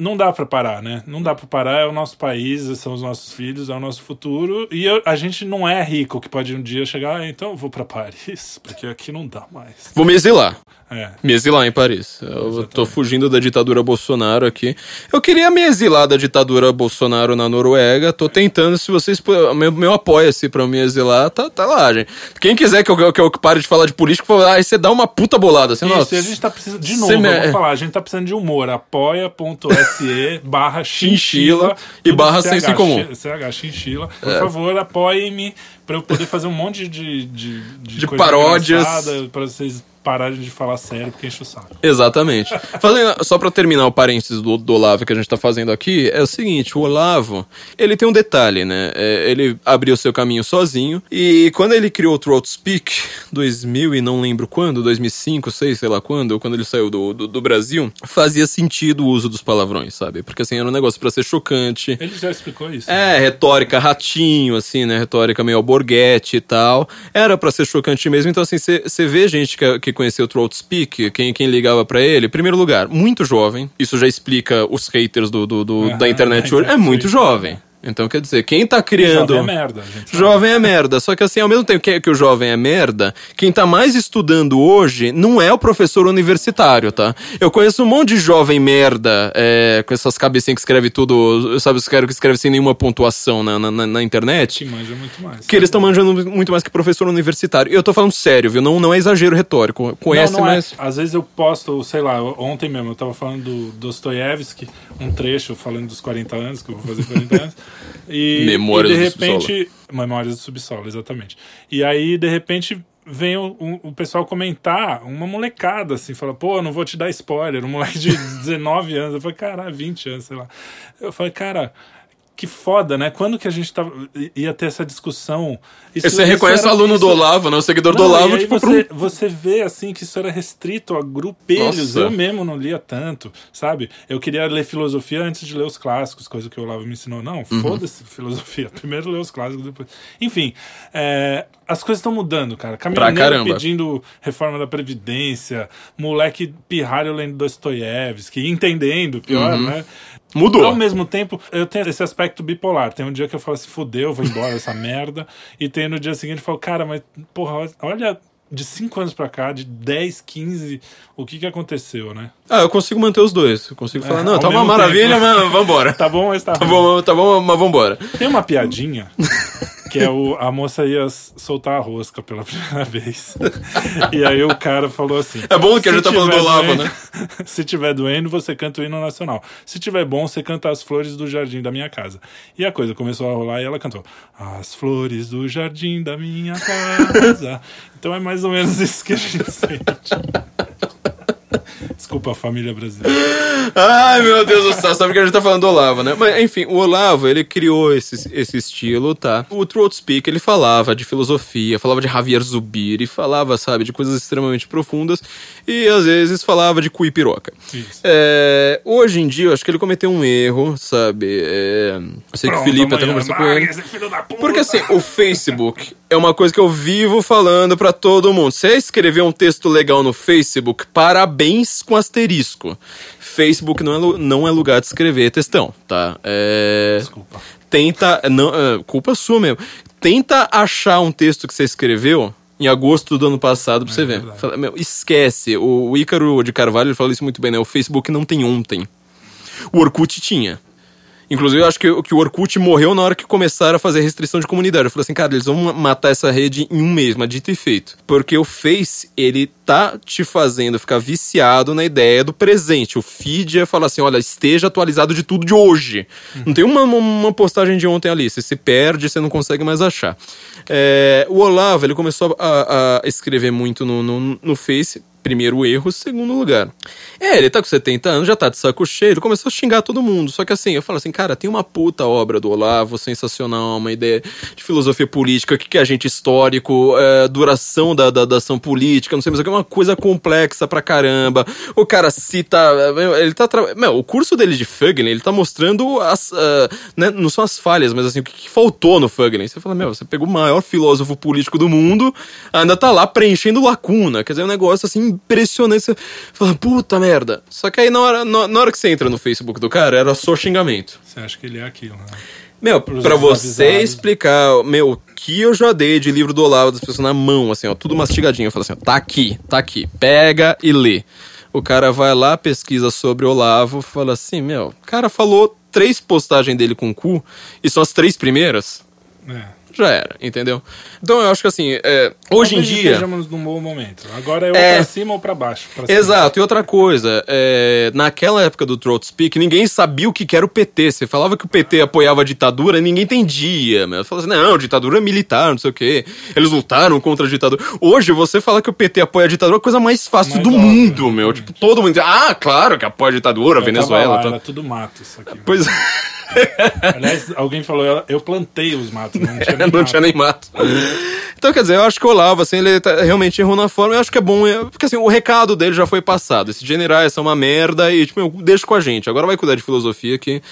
não dá pra parar, né? Não dá pra parar, é o nosso país, são os nossos filhos, é o nosso futuro. E eu- a gente não é rico que pode um dia chegar, ah, então eu vou pra Paris, porque aqui não dá mais. Vou me exilar. É. Me exilar em Paris. Eu tô fugindo da ditadura Bolsonaro aqui. Eu queria me exilar da ditadura Bolsonaro na Noruega. Tô tentando, se vocês. Meu, meu apoia-se pra me exilar, tá, tá lá, gente. Quem quiser que eu, que eu pare de falar de político, ah, aí você dá uma puta bolada. Assim, Isso, nossa, a gente tá precisando, de novo, me- falar, a gente tá precisando de humor. Apoia.se barra Chinchila e barra senso em comum. CH chinchila. Por favor, apoiem-me pra eu poder fazer um monte de, de, De coisa paródias. Pra vocês pararem de falar sério, porque enche o saco. Exatamente. Fazendo- só pra terminar o parênteses do, do Olavo que a gente tá fazendo aqui, é o seguinte, o Olavo, ele tem um detalhe, né? É, ele abriu seu caminho sozinho e quando ele criou o Throat Speak, 2000 e não lembro quando, 2005, sei, sei lá quando, quando ele saiu do, do, do Brasil, fazia sentido o uso dos palavrões, sabe? Porque assim, era um negócio pra ser chocante. Ele já explicou isso. É, retórica ratinho, assim, né? Retórica meio alborguete e tal. Era pra ser chocante mesmo. Então, assim, você vê gente que, que conheceu o Throat Speak, quem, quem ligava pra ele. Em primeiro lugar, muito jovem. Isso já explica os haters do, do- do- da internet hoje. É muito jovem. Então, quer dizer, quem tá criando. Jovem é merda. Jovem é merda. Só que assim, ao mesmo tempo que, que o jovem é merda, quem tá mais estudando hoje não é o professor universitário, tá? Eu conheço um monte de jovem merda, é, com essas cabecinhas que escreve tudo, sabe, os caras que escreve sem nenhuma pontuação na, na, na- internet. Que manja muito mais. Que eles estão manjando muito mais que professor universitário. E eu tô falando sério, viu? Não, não é exagero retórico. Conhece, não, não mas. é. Às vezes eu posto, sei lá, ontem mesmo eu tava falando do Dostoiévski, um trecho falando dos 40 anos, que eu vou fazer 40 anos. E, Memórias e de do repente. Memórias do subsolo, exatamente. E aí, de repente. Vem o, o- o pessoal comentar, uma molecada assim, fala, pô, eu não vou te dar spoiler, um moleque de 19 anos. Eu falei, cara, 20 anos, sei lá. Eu falei, cara, que foda, né? Quando que a gente tava, ia ter essa discussão? Isso- Você isso reconhece o aluno isso- do Olavo, né? O seguidor do não, Olavo, e aí tipo, você, você vê assim que isso era restrito a grupelhos. Nossa. Eu mesmo não lia tanto, sabe? Eu queria ler filosofia antes de ler os clássicos, coisa que o Olavo me ensinou. Não, Uhum. foda-se filosofia. Primeiro ler os clássicos, depois. Enfim, é, as coisas estão mudando, cara. Caminhoneiro pedindo reforma da Previdência, moleque pirralho lendo Dostoiévski, entendendo, pior, Uhum. né? Mudou. Ao mesmo tempo, eu tenho esse aspecto bipolar. Tem um dia que eu falo assim, fudeu, vou embora essa merda. E tem no dia seguinte eu falo, cara, mas porra, olha de 5 anos pra cá, de 10, 15, o que que aconteceu, né? Ah, eu consigo manter os dois. Eu consigo falar, É, não, tá uma maravilha, tempo. mas vambora. Tá bom, mas tá, Tá bom, tá bom, mas vambora. Tem uma piadinha que é o, a moça ia soltar a rosca pela primeira vez. E aí o cara falou assim: É bom que a "Se gente tá falando do Olavo, né? Se tiver doendo, você canta o hino nacional. Se tiver bom, você canta as flores do jardim da minha casa. E a coisa começou a rolar e ela cantou: As flores do jardim da minha casa. Então é mais ou menos isso que a gente sente. Desculpa a família brasileira. Ai, meu Deus do céu, sabe que a gente tá falando do Olavo, né? Mas, enfim, o Olavo, ele criou esse, esse estilo, tá? O Throat Speak, ele falava de filosofia, falava de Javier Zubiri, falava, sabe, de coisas extremamente profundas e, às vezes, falava de cu e piroca. Isso. É, hoje em dia, eu acho que ele cometeu um erro, sabe? É, eu sei que o Pronto, Felipe até amanhã, conversou com ele. Porque assim, o Facebook é uma coisa que eu vivo falando pra todo mundo. Você escrever um texto legal no Facebook, parabéns com asterisco. Facebook não é, não é lugar de escrever textão, tá? É, Desculpa. tenta. Não, é, culpa sua mesmo. Tenta achar um texto que você escreveu em agosto do ano passado pra você ver. verdade. Fala, meu, esquece. O, o Ícaro de Carvalho ele fala isso muito bem, né? O Facebook não tem ontem. O Orkut tinha. Inclusive, eu acho que, que o Orkut morreu na hora que começaram a fazer restrição de comunidade. Eu falei assim, cara, eles vão ma- matar essa rede em um mês, mas dito e feito. Porque o Face, ele tá te fazendo ficar viciado na ideia do presente. O feed é falar assim, olha, esteja atualizado de tudo de hoje. Não tem uma, uma- uma postagem de ontem ali. Você se perde, você não consegue mais achar. É, o Olavo, ele começou a, a escrever muito no, no, no Face. Primeiro erro, segundo lugar. É, ele tá com 70 anos, já tá de saco cheio, ele começou a xingar todo mundo. Só que assim, eu falo assim, cara, tem uma puta obra do Olavo, sensacional, uma ideia de filosofia política, o que, que é agente histórico, é, duração da, da, da ação política, não sei mais o que, é uma coisa complexa pra caramba. O cara cita. Ele tá. Meu, o curso dele de Fuglen, ele tá mostrando as. ah, né, não são as falhas, mas assim, o que, que faltou no Fuglen. Você fala, meu, você pegou o maior filósofo político do mundo, ainda tá lá preenchendo lacuna. Quer dizer, é um negócio assim impressionante. Você fala, puta merda. Só que aí na hora, na, na hora que você entra no Facebook do cara, era só xingamento. Você acha que ele é aquilo, né? Meu, Pros pra você desavisados. explicar, meu, o que eu já dei de livro do Olavo das pessoas na mão, assim, ó, tudo mastigadinho. Eu falo assim, ó, tá aqui, tá aqui, pega e lê. O cara vai lá, pesquisa sobre o Olavo, fala assim, meu, o cara falou três postagens dele com cu, e são as três primeiras, É. já era, entendeu? Então eu acho que assim, é, hoje em dia. estejamos num bom momento. Agora é ou É. pra cima ou pra baixo. Pra. Exato, e outra coisa, é, naquela época do Throat Speak, ninguém sabia o que que era o PT. Você falava que o PT apoiava a ditadura e ninguém entendia. Meu. Falava assim, não, ditadura é militar, não sei o quê. Eles lutaram contra a ditadura. Hoje, você fala que o PT apoia a ditadura é a coisa mais fácil Mais do óbvio, mundo, meu. Tipo, todo mundo diz, ah, claro que apoia a ditadura, Eu Venezuela. lá, tá. Era tudo mato isso aqui. Pois Aliás, alguém falou, eu- eu plantei os matos, não tinha nem não tinha nem mato. Então, quer dizer, eu acho que o Olavo, assim, ele tá- realmente errou na forma. Eu acho que é bom, é- porque assim, o recado dele já foi passado. Esse generais são uma merda e, tipo, deixa com a gente. Agora vai cuidar de filosofia que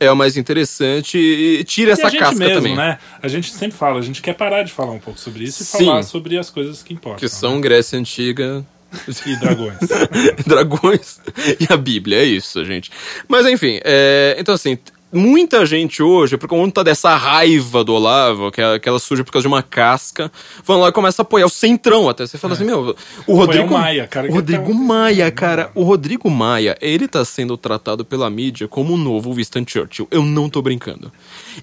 é o mais interessante e tira E essa a gente casca mesmo, também. né? A gente sempre fala, a gente quer parar de falar um pouco sobre isso e Sim. falar sobre as coisas que importam. Que são Grécia Antiga, E dragões. dragões e a Bíblia. É isso, gente. Mas enfim, é, então assim, muita gente hoje, por conta dessa raiva do Olavo, que, é, que ela surge por causa de uma casca, vão lá e começa a apoiar o Centrão até. Você fala assim, meu, o Rodrigo. o Maia, cara, o que Rodrigo tá- Maia, cara. O Rodrigo Maia, ele tá sendo tratado pela mídia como o novo Winston Churchill. Eu não tô brincando.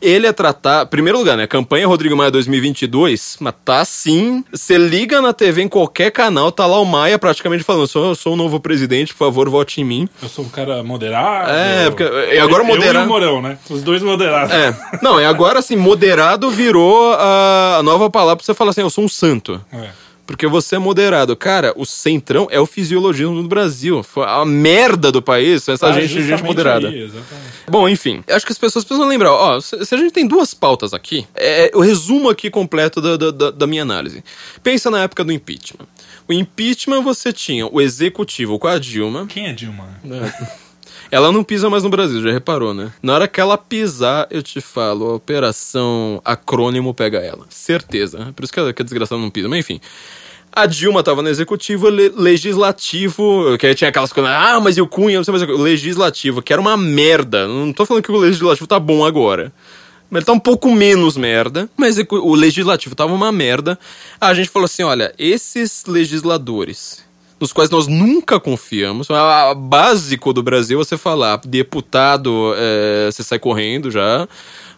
Ele é tratado. Primeiro lugar, né? Campanha Rodrigo Maia 2022, mas tá assim. Você liga na TV em qualquer canal, tá lá o Maia praticamente falando: sou, eu sou o novo presidente, por favor, vote em mim. Eu sou um cara moderado. É, porque- e agora Eu moderado- e o Morão, né? Os dois moderados. É. Não, é agora assim, moderado virou a, a nova palavra pra você falar assim: eu sou um santo. É. Porque você é moderado. Cara, o centrão é o fisiologismo do Brasil. Foi a merda do país, essa Ah, gente, gente moderada. aí, exatamente. Bom, enfim, acho que as pessoas precisam lembrar, ó, se, se a gente tem duas pautas aqui, é o resumo aqui completo da, da- da, da minha análise. Pensa na época do impeachment. O impeachment você tinha o executivo com a Dilma, Quem é Dilma? ela não pisa mais no Brasil, já reparou, né? Na hora que ela pisar, eu te falo, a operação acrônimo pega ela. Certeza. Por isso que a, que a desgraçada não pisa. Mas enfim. A Dilma tava no executivo, le- legislativo, que aí tinha aquelas coisas, ah, mas e o Cunha, não sei mais o que. Legislativo, que era uma merda. Não tô falando que o legislativo tá bom agora. Mas ele tá um pouco menos merda. Mas o legislativo tava uma merda. A gente falou assim: olha, esses legisladores, nos quais nós nunca confiamos, a básico do Brasil é você falar, deputado, é, você sai correndo já.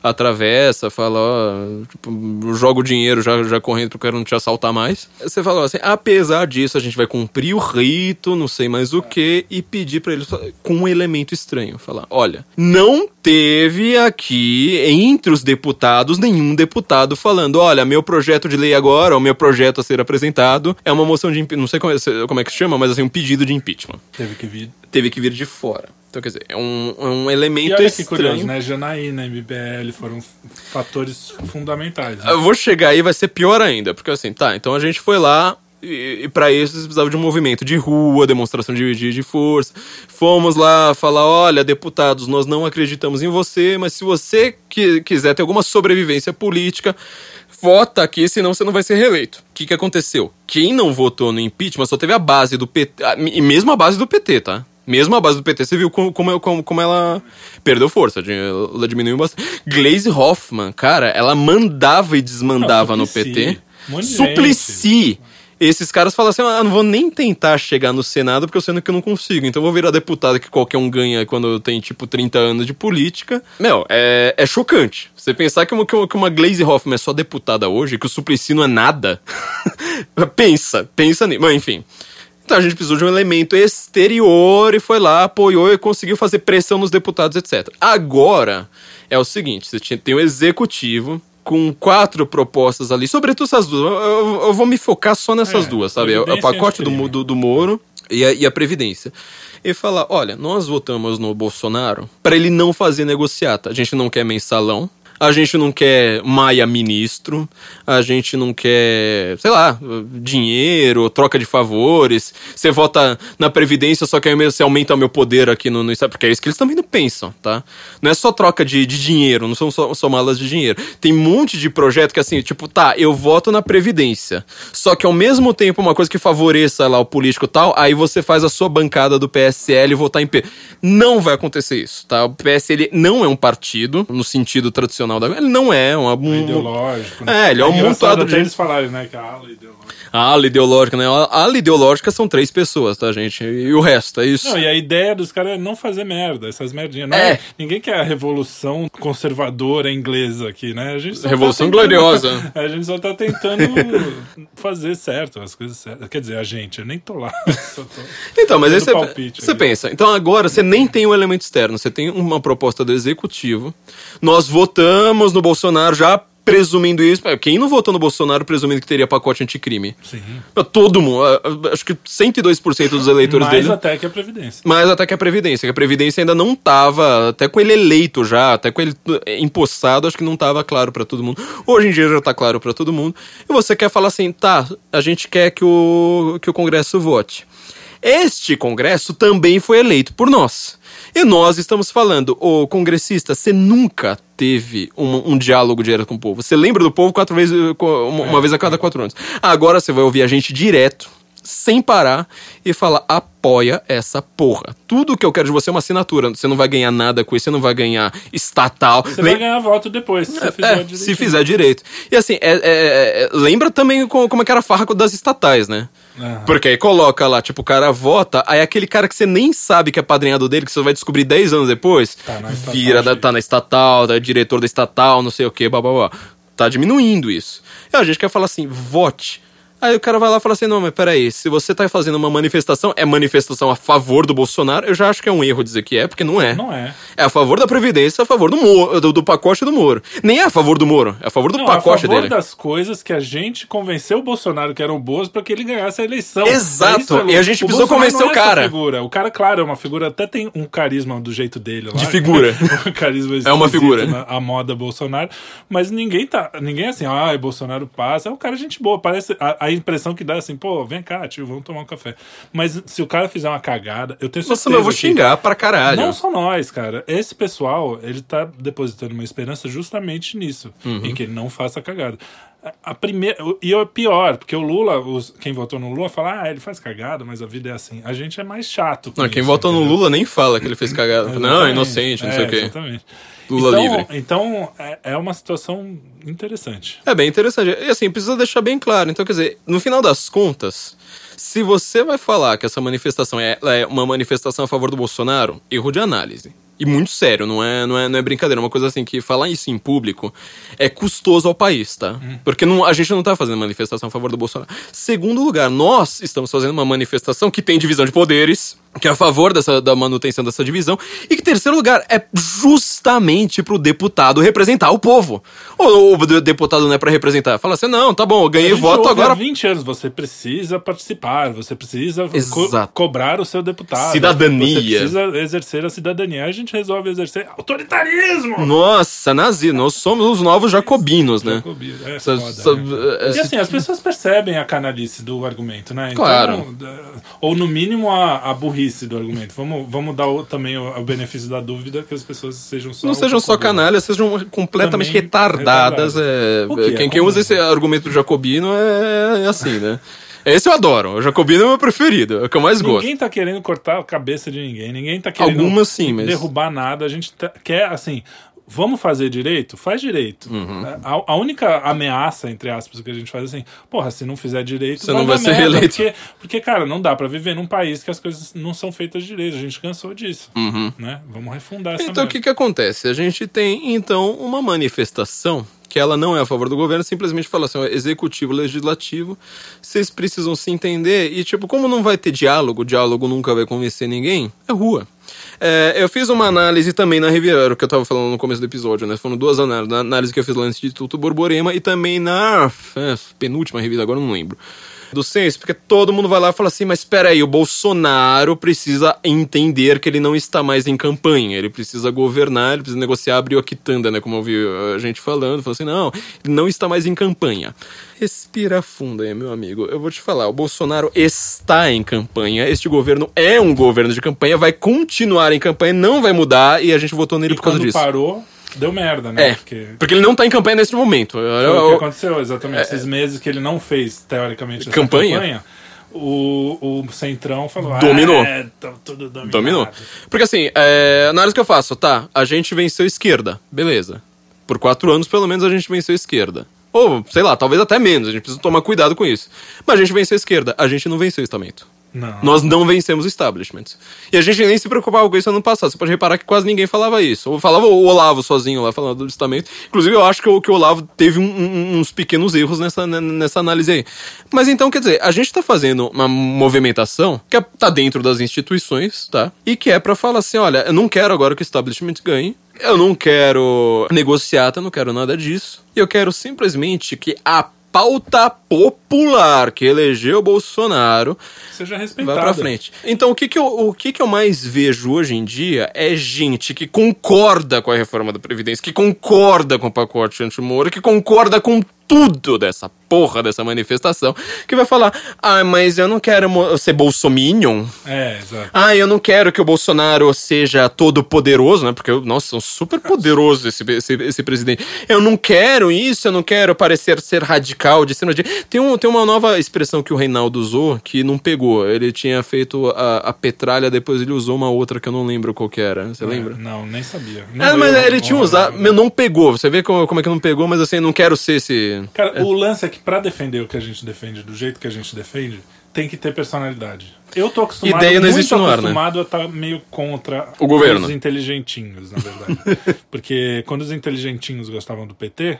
Atravessa, fala, ó, tipo, joga o dinheiro já, já correndo pro cara não te assaltar mais. Você fala assim, apesar disso, a gente vai cumprir o rito, não sei mais o que, e pedir pra eles com um elemento estranho. Falar, olha, não teve aqui entre os deputados nenhum deputado falando, olha, meu projeto de lei agora, o meu projeto a ser apresentado, é uma moção de impeachment, não sei como é, como é que se chama, mas assim, um pedido de impeachment. Teve que vir. Teve que vir de fora. Então, quer dizer, é um, é um E elemento olha que estranho. curioso, né? Janaína, MBL foram fatores fundamentais. né? Eu vou chegar aí vai ser pior ainda, porque assim, tá, então a gente foi lá e, e para isso precisava de um movimento de rua, demonstração de, de, de força. Fomos lá falar, olha, deputados, nós não acreditamos em você, mas se você que, quiser ter alguma sobrevivência política, vota aqui, senão você não vai ser reeleito. O que, que aconteceu? Quem não votou no impeachment só teve a base do PT, e mesmo a base do PT, tá? Mesmo a base do PT, você viu como, como, como, ela perdeu força, ela diminuiu bastante. Glaze Hoffman, cara, ela mandava e desmandava no PT. um Suplicy. Esses caras falam assim: ah, não vou nem tentar chegar no Senado porque eu sei que eu não consigo. Então eu vou virar deputado que qualquer um ganha quando tem, tipo, 30 anos de política. Meu, é, é chocante. Você pensar que uma, que uma- que uma Glaze Hoffman é só deputada hoje, que o Suplicy não é nada. pensa, pensa nisso. Mas enfim. Então a gente precisou de um elemento exterior e foi lá, apoiou e conseguiu fazer pressão nos deputados, etc. Agora é o seguinte: você tem o executivo com quatro propostas ali, sobretudo essas duas. Eu, eu- vou me focar só nessas É, duas, sabe? É O, pacote do, do, do Moro e a, e a Previdência. E falar: olha, nós votamos no Bolsonaro para ele não fazer negociata. A gente não quer mensalão. A gente não quer Maia ministro, a gente não quer, sei lá, dinheiro, troca de favores. Você vota na Previdência, só que aí mesmo você aumenta o meu poder aqui no, no Estado. Porque é isso que eles também não pensam, tá? Não é só troca de, de dinheiro, não são só, só malas de dinheiro. Tem um monte de projeto que assim, tipo, tá, eu voto na Previdência. Só que ao mesmo tempo, uma coisa que favoreça lá o político tal, aí você faz a sua bancada do PSL votar em P. Não vai acontecer isso, tá? O PSL não é um partido, no sentido tradicional da. Ele não é um. um Ideológico. É, ele é um engraçado montado de- eles falarem, né? Que a ala ideológica. a ala ideológica, né? A ala ideológica são três pessoas, tá, gente? E o resto, é isso. Não, e a ideia dos caras é não fazer merda, essas merdinhas. Não É. é. Ninguém quer a revolução conservadora inglesa aqui, né? A gente só Revolução tá tentando- gloriosa. A gente só tá tentando fazer certo, as coisas certas. Quer dizer, a gente, eu nem tô lá. tô- Então, mas aí você, você pensa. Então agora você nem tem um elemento externo, você tem uma proposta do executivo. Nós votamos no Bolsonaro já presumindo isso. Quem não votou no Bolsonaro presumindo que teria pacote anticrime? Sim. Todo mundo. Acho que 102% dos eleitores Mais dele. até que a Previdência. Mas até que a Previdência, que a Previdência ainda não tava, até com ele eleito já, até com ele eh, empossado, acho que não tava claro pra todo mundo. Hoje em dia já tá claro pra todo mundo. E você quer falar assim, tá, a gente quer que o, que o Congresso vote. Este Congresso também foi eleito por nós. E nós estamos falando, ô congressista, você nunca teve um, um diálogo direto com o povo. Você lembra do povo quatro vezes, uma, uma vez a cada quatro anos. Agora você vai ouvir a gente direto sem parar e fala: apoia essa porra. Tudo que eu quero de você é uma assinatura. Você não vai ganhar nada com isso, você não vai ganhar estatal. Você vai ganhar voto depois, se você fizer é, se fizer direito. E assim, é- é- é- lembra também co- como é que era a farra das estatais, né? Aham. Porque aí coloca lá, tipo, o cara vota, aí aquele cara que você nem sabe que é padrinhado dele, que você vai descobrir 10 anos depois, Tá vira, da- tá na estatal, tá diretor da estatal, não sei o que, blá blá blá. Tá diminuindo isso. E a gente quer falar assim, vote. Aí o cara vai lá e fala assim: não, mas peraí, se você tá fazendo uma manifestação, é manifestação a favor do Bolsonaro, eu já acho que é um erro dizer que é, porque não é. Não é. É a favor da Previdência, a favor do, Moro, do, do pacote do Moro. Nem é a favor do Moro, é a favor do Não, pacote a favor dele. das coisas que a gente convenceu o Bolsonaro que eram boas pra que ele ganhasse a eleição. Exato, É isso, Lu. e a gente O precisou Bolsonaro convencer o é cara. Figura. O cara, claro, é uma figura, até tem um carisma do jeito dele. Lá, De figura. um carisma É uma figura. né? A moda Bolsonaro. Mas ninguém tá. Ninguém é assim, ah, Bolsonaro passa. É um cara gente boa. Parece. A, a impressão que dá é assim, pô, vem cá, tio, vamos tomar um café. Mas se o cara fizer uma cagada, eu tenho certeza. Nossa, mas eu vou que- xingar pra caralho. não só nós, cara. Esse pessoal, ele tá depositando uma esperança justamente nisso, Uhum. em que ele não faça cagada. A- primeira, e é pior, porque o Lula, os- quem votou no Lula fala, ah, ele faz cagada, mas a vida é assim. A gente é mais chato. Não, quem isso, votou no entendeu? Lula nem fala que ele fez cagada. Não, Exatamente. inocente, não sei É, o quê. Exatamente. Lula então, livre. Então, é, é uma situação interessante. É bem interessante. E assim, precisa deixar bem claro. Então, quer dizer, no final das contas, se você vai falar que essa manifestação é, é uma manifestação a favor do Bolsonaro, erro de análise. E muito sério, não é, não é, não é brincadeira. É uma coisa assim que falar isso em público é custoso ao país, tá? Porque não, a gente não tá fazendo manifestação a favor do Bolsonaro. Segundo lugar, nós estamos fazendo uma manifestação que tem divisão de poderes, que é a favor dessa, da manutenção dessa divisão. E que, terceiro lugar, é justamente pro deputado representar o povo. Ou o de- deputado não é pra representar? Fala assim, não, tá bom, eu ganhei voto agora. Há 20 anos, você precisa participar, você precisa co- cobrar o seu deputado. Cidadania. Você precisa exercer a cidadania. A gente resolve exercer autoritarismo! Nossa, nazi, nós somos os novos jacobinos, né? Jacobino, É foda, essa- né? essa- E assim, as pessoas percebem a canalice do argumento, né? Então, Claro. da- ou no mínimo a, a burrice do argumento. Vamos, vamos dar o- também o, o benefício da dúvida que as pessoas sejam só. Não sejam só burras. canalhas, sejam completamente Também retardadas. retardadas. é, é quem, quem usa esse argumento jacobino é, é assim, né? Esse eu adoro. O jacobino é o meu preferido, é o que eu mais gosto. Ninguém tá querendo cortar a cabeça de ninguém, ninguém tá querendo Algumas sim, mas- derrubar nada. A gente tá- quer, assim, vamos fazer direito? Faz direito. Uhum. A, a única ameaça, entre aspas, que a gente faz é assim, porra, se não fizer direito, Você não vai ser merda, reeleito. Porque, porque, cara, não dá pra viver num país que as coisas não são feitas direito. A gente cansou disso. Né? Vamos refundar essa Uhum. Então o que, que acontece? A gente tem, então, uma manifestação que ela não é a favor do governo, simplesmente fala assim, executivo, legislativo, vocês precisam se entender e, tipo, como não vai ter diálogo, diálogo nunca vai convencer ninguém, é rua. É, eu fiz uma análise também na Riviera, era o que eu tava falando no começo do episódio, né? Foram duas análises, análise que eu fiz lá no Instituto Borborema e também na é, penúltima revista, agora não lembro do censo, porque todo mundo vai lá e fala assim, mas espera aí, o Bolsonaro precisa entender que ele não está mais em campanha, ele precisa governar, ele precisa negociar, abriu a quitanda, né, como eu vi a gente falando, falou assim, não, ele não está mais em campanha. Respira fundo aí, meu amigo, eu vou te falar, o Bolsonaro está em campanha, este governo é um governo de campanha, vai continuar em campanha, não vai mudar, e a gente votou nele E por causa disso. parou, deu merda, né? É, Porque porque ele não está em campanha nesse momento. foi o que eu- aconteceu, exatamente. Esses meses que ele não fez, teoricamente, Campanha? campanha, o, o Centrão falou, Dominou. Ah, é, tá tudo dominado. Dominou. Porque assim, é, análise que eu faço, tá, a gente venceu a esquerda, beleza. Por quatro anos, pelo menos, a gente venceu a esquerda. Ou, sei lá, talvez até menos, a gente precisa tomar cuidado com isso. Mas a gente venceu a esquerda, a gente não venceu o estamento. Não. Nós não vencemos o establishment. E a gente nem se preocupava com isso ano passado. Você pode reparar que quase ninguém falava isso. Ou falava o Olavo sozinho lá falando do estamento. Inclusive, eu acho que o, que o Olavo teve um- um- uns pequenos erros nessa, né, nessa análise aí. Mas então, quer dizer, a gente tá fazendo uma movimentação que é- tá dentro das instituições, tá? E que é pra falar assim: olha, eu não quero agora que o establishment ganhe. Eu não quero negociata, eu não quero nada disso. Eu quero simplesmente que a pauta popular que elegeu Bolsonaro Seja respeitada. vai pra frente. Então, o que que, eu, o que que eu mais vejo hoje em dia é gente que concorda com a reforma da Previdência, que concorda com o pacote anti-Moro, que concorda com tudo dessa porra dessa manifestação, que vai falar: ah, mas eu não quero ser bolsominion. É, exato. Ah, eu não quero que o Bolsonaro seja todo poderoso, né? Porque, nossa, é um super poderoso esse, esse, esse presidente. Eu não quero isso, eu não quero parecer ser radical, de cima de. Tem, um, tem uma nova expressão que o Reinaldo usou que não pegou. Ele tinha feito a, a petralha, depois ele usou uma outra que eu não lembro qual que era. Você lembra? Não, nem sabia. É, Não mas leu ele o- tinha usado. Meu, não pegou. Você vê como, como é que não pegou, mas assim, não quero ser esse. Cara, o lance é que pra defender o que a gente defende, do jeito que a gente defende, tem que ter personalidade. Eu tô acostumado, Ideia não muito no ar, né? acostumado a estar meio contra O governo. os inteligentinhos, na verdade. Porque quando os inteligentinhos gostavam do PT,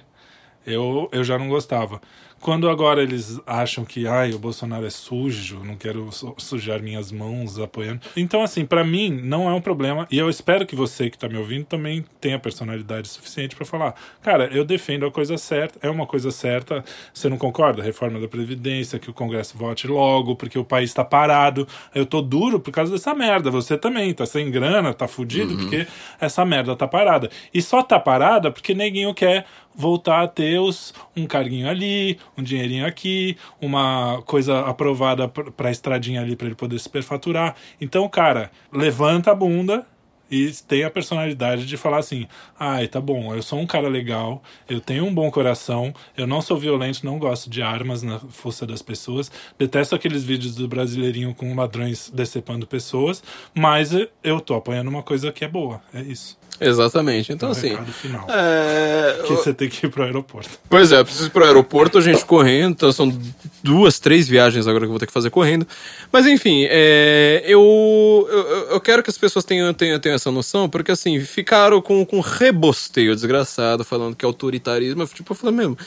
eu, eu já não gostava. Quando agora eles acham que ai, o Bolsonaro é sujo, não quero su- sujar minhas mãos apoiando. Então, assim, pra mim não é um problema. E eu espero que você que tá me ouvindo também tenha personalidade suficiente pra falar: cara, eu defendo a coisa certa, é uma coisa certa. Você não concorda? Reforma da Previdência, que o Congresso vote logo, porque o país tá parado. Eu tô duro por causa dessa merda. Você também tá sem grana, tá fudido, porque essa merda tá parada. E só tá parada porque neguinho quer voltar a ter os, um carguinho ali, um dinheirinho aqui, uma coisa aprovada pr- pra estradinha ali pra ele poder superfaturar. Então, cara, levanta a bunda e tem a personalidade de falar assim: ai, tá bom, eu sou um cara legal, eu tenho um bom coração, eu não sou violento, não gosto de armas na força das pessoas, detesto aqueles vídeos do brasileirinho com ladrões decepando pessoas, mas eu tô apoiando uma coisa que é boa, é isso. Exatamente. Então, É o assim. final. É... Que você tem que ir pro aeroporto. Pois é, eu preciso ir pro aeroporto, a gente correndo. Então são duas, três viagens agora que eu vou ter que fazer correndo. Mas enfim, é, eu, eu, eu quero que as pessoas tenham, tenham, tenham essa noção, porque assim, ficaram com, com rebosteio desgraçado, falando que é autoritarismo. Tipo, eu falei mesmo.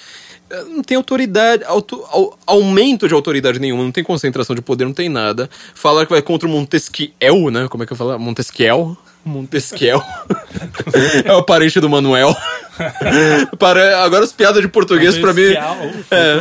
Não tem autoridade, auto- au- aumento de autoridade nenhuma, não tem concentração de poder, não tem nada. Falaram que vai contra o Montesquiel, né? Como é que eu falo? Montesquiel? Montesquiel. é o parente do Manuel. Para, agora as piadas de português pra mim. É.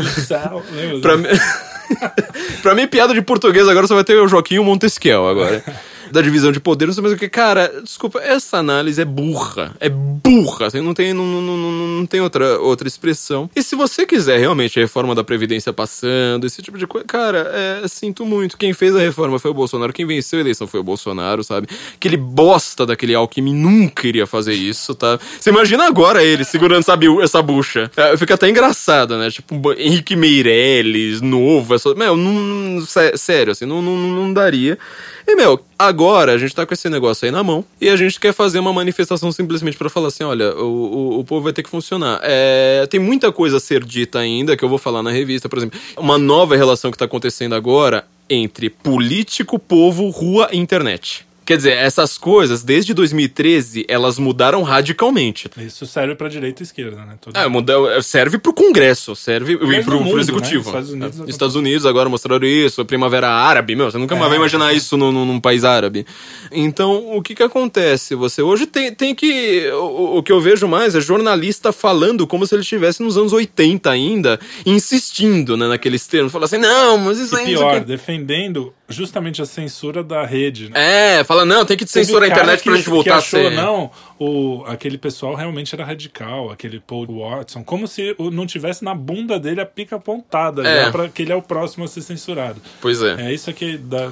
Pra mim, piada de português agora só vai ter o Joaquim e o Montesquiel agora. Da divisão de poder, não sei mais o que. Cara, desculpa, essa análise é burra. É burra. Assim, não tem, não, não, não, não tem outra, outra expressão. E se você quiser realmente a reforma da Previdência passando, esse tipo de coisa, cara, é, sinto muito. Quem fez a reforma foi o Bolsonaro. Quem venceu a eleição foi o Bolsonaro, sabe? Aquele bosta daquele Alckmin nunca iria fazer isso, tá? Você imagina agora ele segurando essa, bi- essa bucha. É, fica até engraçado, né? Tipo, Henrique Meirelles, novo, essa... Meu, não, sé- sério, assim, não, não, não daria. E, meu, agora a gente tá com esse negócio aí na mão e a gente quer fazer uma manifestação simplesmente pra falar assim: olha, o, o, o povo vai ter que funcionar. É, tem muita coisa a ser dita ainda que eu vou falar na revista, por exemplo. Uma nova relação que tá acontecendo agora entre político, povo, rua e internet. Quer dizer, essas coisas, desde 2013, elas mudaram radicalmente. Isso serve pra direita e esquerda, né? Todo É, muda, serve pro Congresso, serve e pro, mundo, pro né? Executivo. Estados Unidos É, Estados Unidos agora mostraram isso, a Primavera Árabe, meu, você nunca mais É. vai imaginar isso num, num- país árabe. Então, o que que acontece? Você hoje tem, tem que... O, o que eu vejo mais é jornalista falando como se ele estivesse nos anos 80 ainda, insistindo né, naqueles termos. Fala assim, não, mas isso E o pior, quê." defendendo justamente a censura da rede, né? É, fala, não, tem que censurar a internet pra que- gente voltar que a achou, ser... Não, o, aquele pessoal realmente era radical, aquele Paul Watson, como se não tivesse na bunda dele a pica apontada, É. já pra que ele é o próximo a ser censurado. Pois é. É isso aqui da.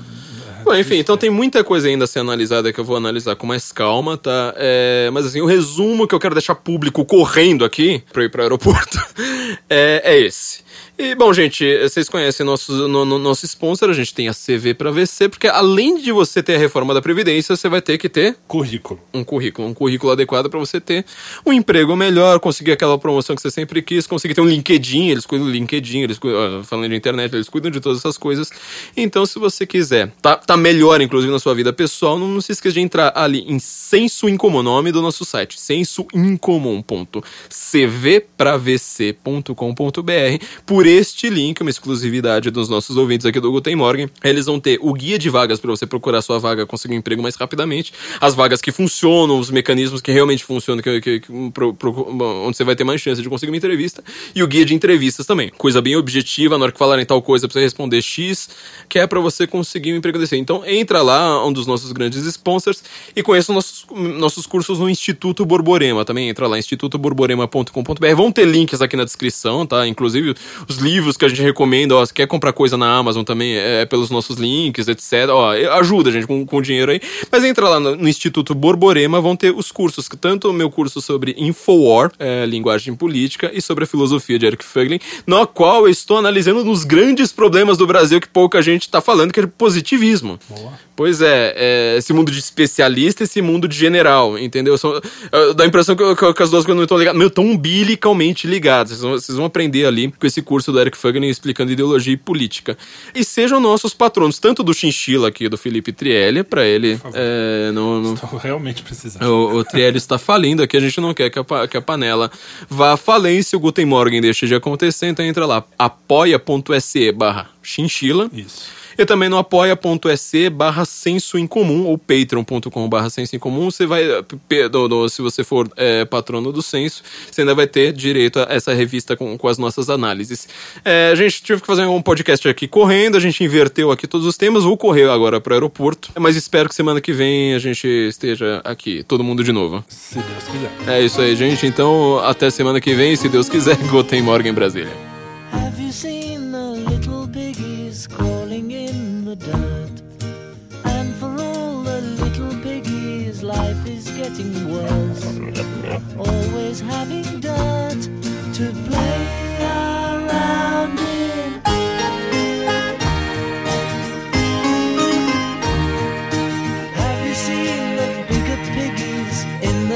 Bom, enfim, então tem muita coisa ainda a ser analisada que eu vou analisar com mais calma, tá? É, mas assim, o resumo que eu quero deixar público correndo aqui pra ir pro aeroporto é, é esse. E, bom, gente, vocês conhecem nosso, no, no- nosso sponsor, a gente tem a CV pra VC, porque além de você ter a reforma da Previdência, você vai ter que ter Currículo. um currículo, um currículo adequado para você ter um emprego melhor, conseguir aquela promoção que você sempre quis, conseguir ter um LinkedIn, eles cuidam do LinkedIn, eles cuidam, ah, falando de internet, eles cuidam de todas essas coisas. Então, se você quiser, tá, tá melhor, inclusive, na sua vida pessoal, não, não se esqueça de entrar ali em Senso Incomum, nome do nosso site, sensoincomum.cvpravc.com.br, por este link, uma exclusividade dos nossos ouvintes aqui do Guten Morgen. Eles vão ter o guia de vagas para você procurar sua vaga, conseguir um emprego mais rapidamente, as vagas que funcionam, os mecanismos que realmente funcionam, que, que, que pro, pro, onde você vai ter mais chance de conseguir uma entrevista, e o guia de entrevistas também. Coisa bem objetiva, na hora que falarem tal coisa, pra você responder X, que é para você conseguir um emprego desse. Então entra lá, um dos nossos grandes sponsors, e conheça nossos, nossos cursos no Instituto Borborema. Também entra lá, institutoborborema.com.br. Vão ter links aqui na descrição, tá? Inclusive os livros que a gente recomenda, ó, se quer comprar coisa na Amazon também, é pelos nossos links, etc. Ó, ajuda a gente com, com dinheiro aí. Mas entra lá no, no Instituto Borborema, vão ter os cursos, tanto o meu curso sobre Infowar, é, linguagem política, e sobre a filosofia de Eric Fögling, no qual eu estou analisando nos grandes problemas do Brasil que pouca gente está falando, que é positivismo. Boa. Pois é, é, esse mundo de especialista esse mundo de general, entendeu? São, é, dá a impressão que, que, que as duas coisas não estão ligadas, meu, estão umbilicalmente ligadas. Vocês vão, vocês vão aprender ali com esse curso do Eric Fögling explicando ideologia e política. E sejam nossos patronos, tanto do Chinchila aqui, do Felipe Trielli, para ele. É, não, não, Estou realmente precisando. o, o Trielli está falindo aqui, a gente não quer que a, que a panela vá à falência, o Guten Morgen deixe de acontecer, então entra lá, apoia.se barra chinchila. Isso. E também no apoia.se barra senso em comum, ou patreon.com barra senso em comum, você vai, se você for é, patrono do senso, você ainda vai ter direito a essa revista com, com as nossas análises. É, a gente tive que fazer um podcast aqui correndo, a gente inverteu aqui todos os temas, vou correr agora para o aeroporto, mas espero que semana que vem a gente esteja aqui, todo mundo de novo. Se Deus quiser. É isso aí, gente. Então, até semana que vem, se Deus quiser, Gotem Morgan em Brasília. Have you seen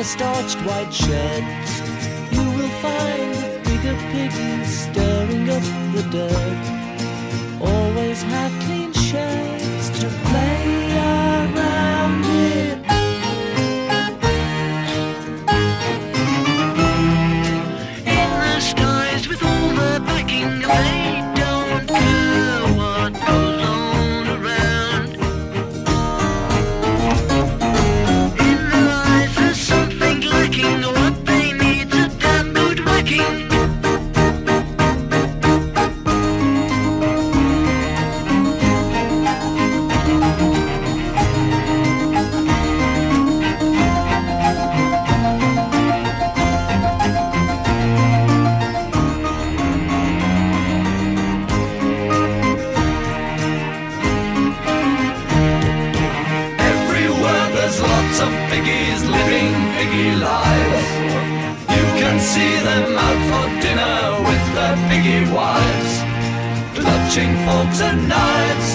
the starched white sheds? You will find the bigger piggies stirring up the dirt. Always have clean sheds folks and night.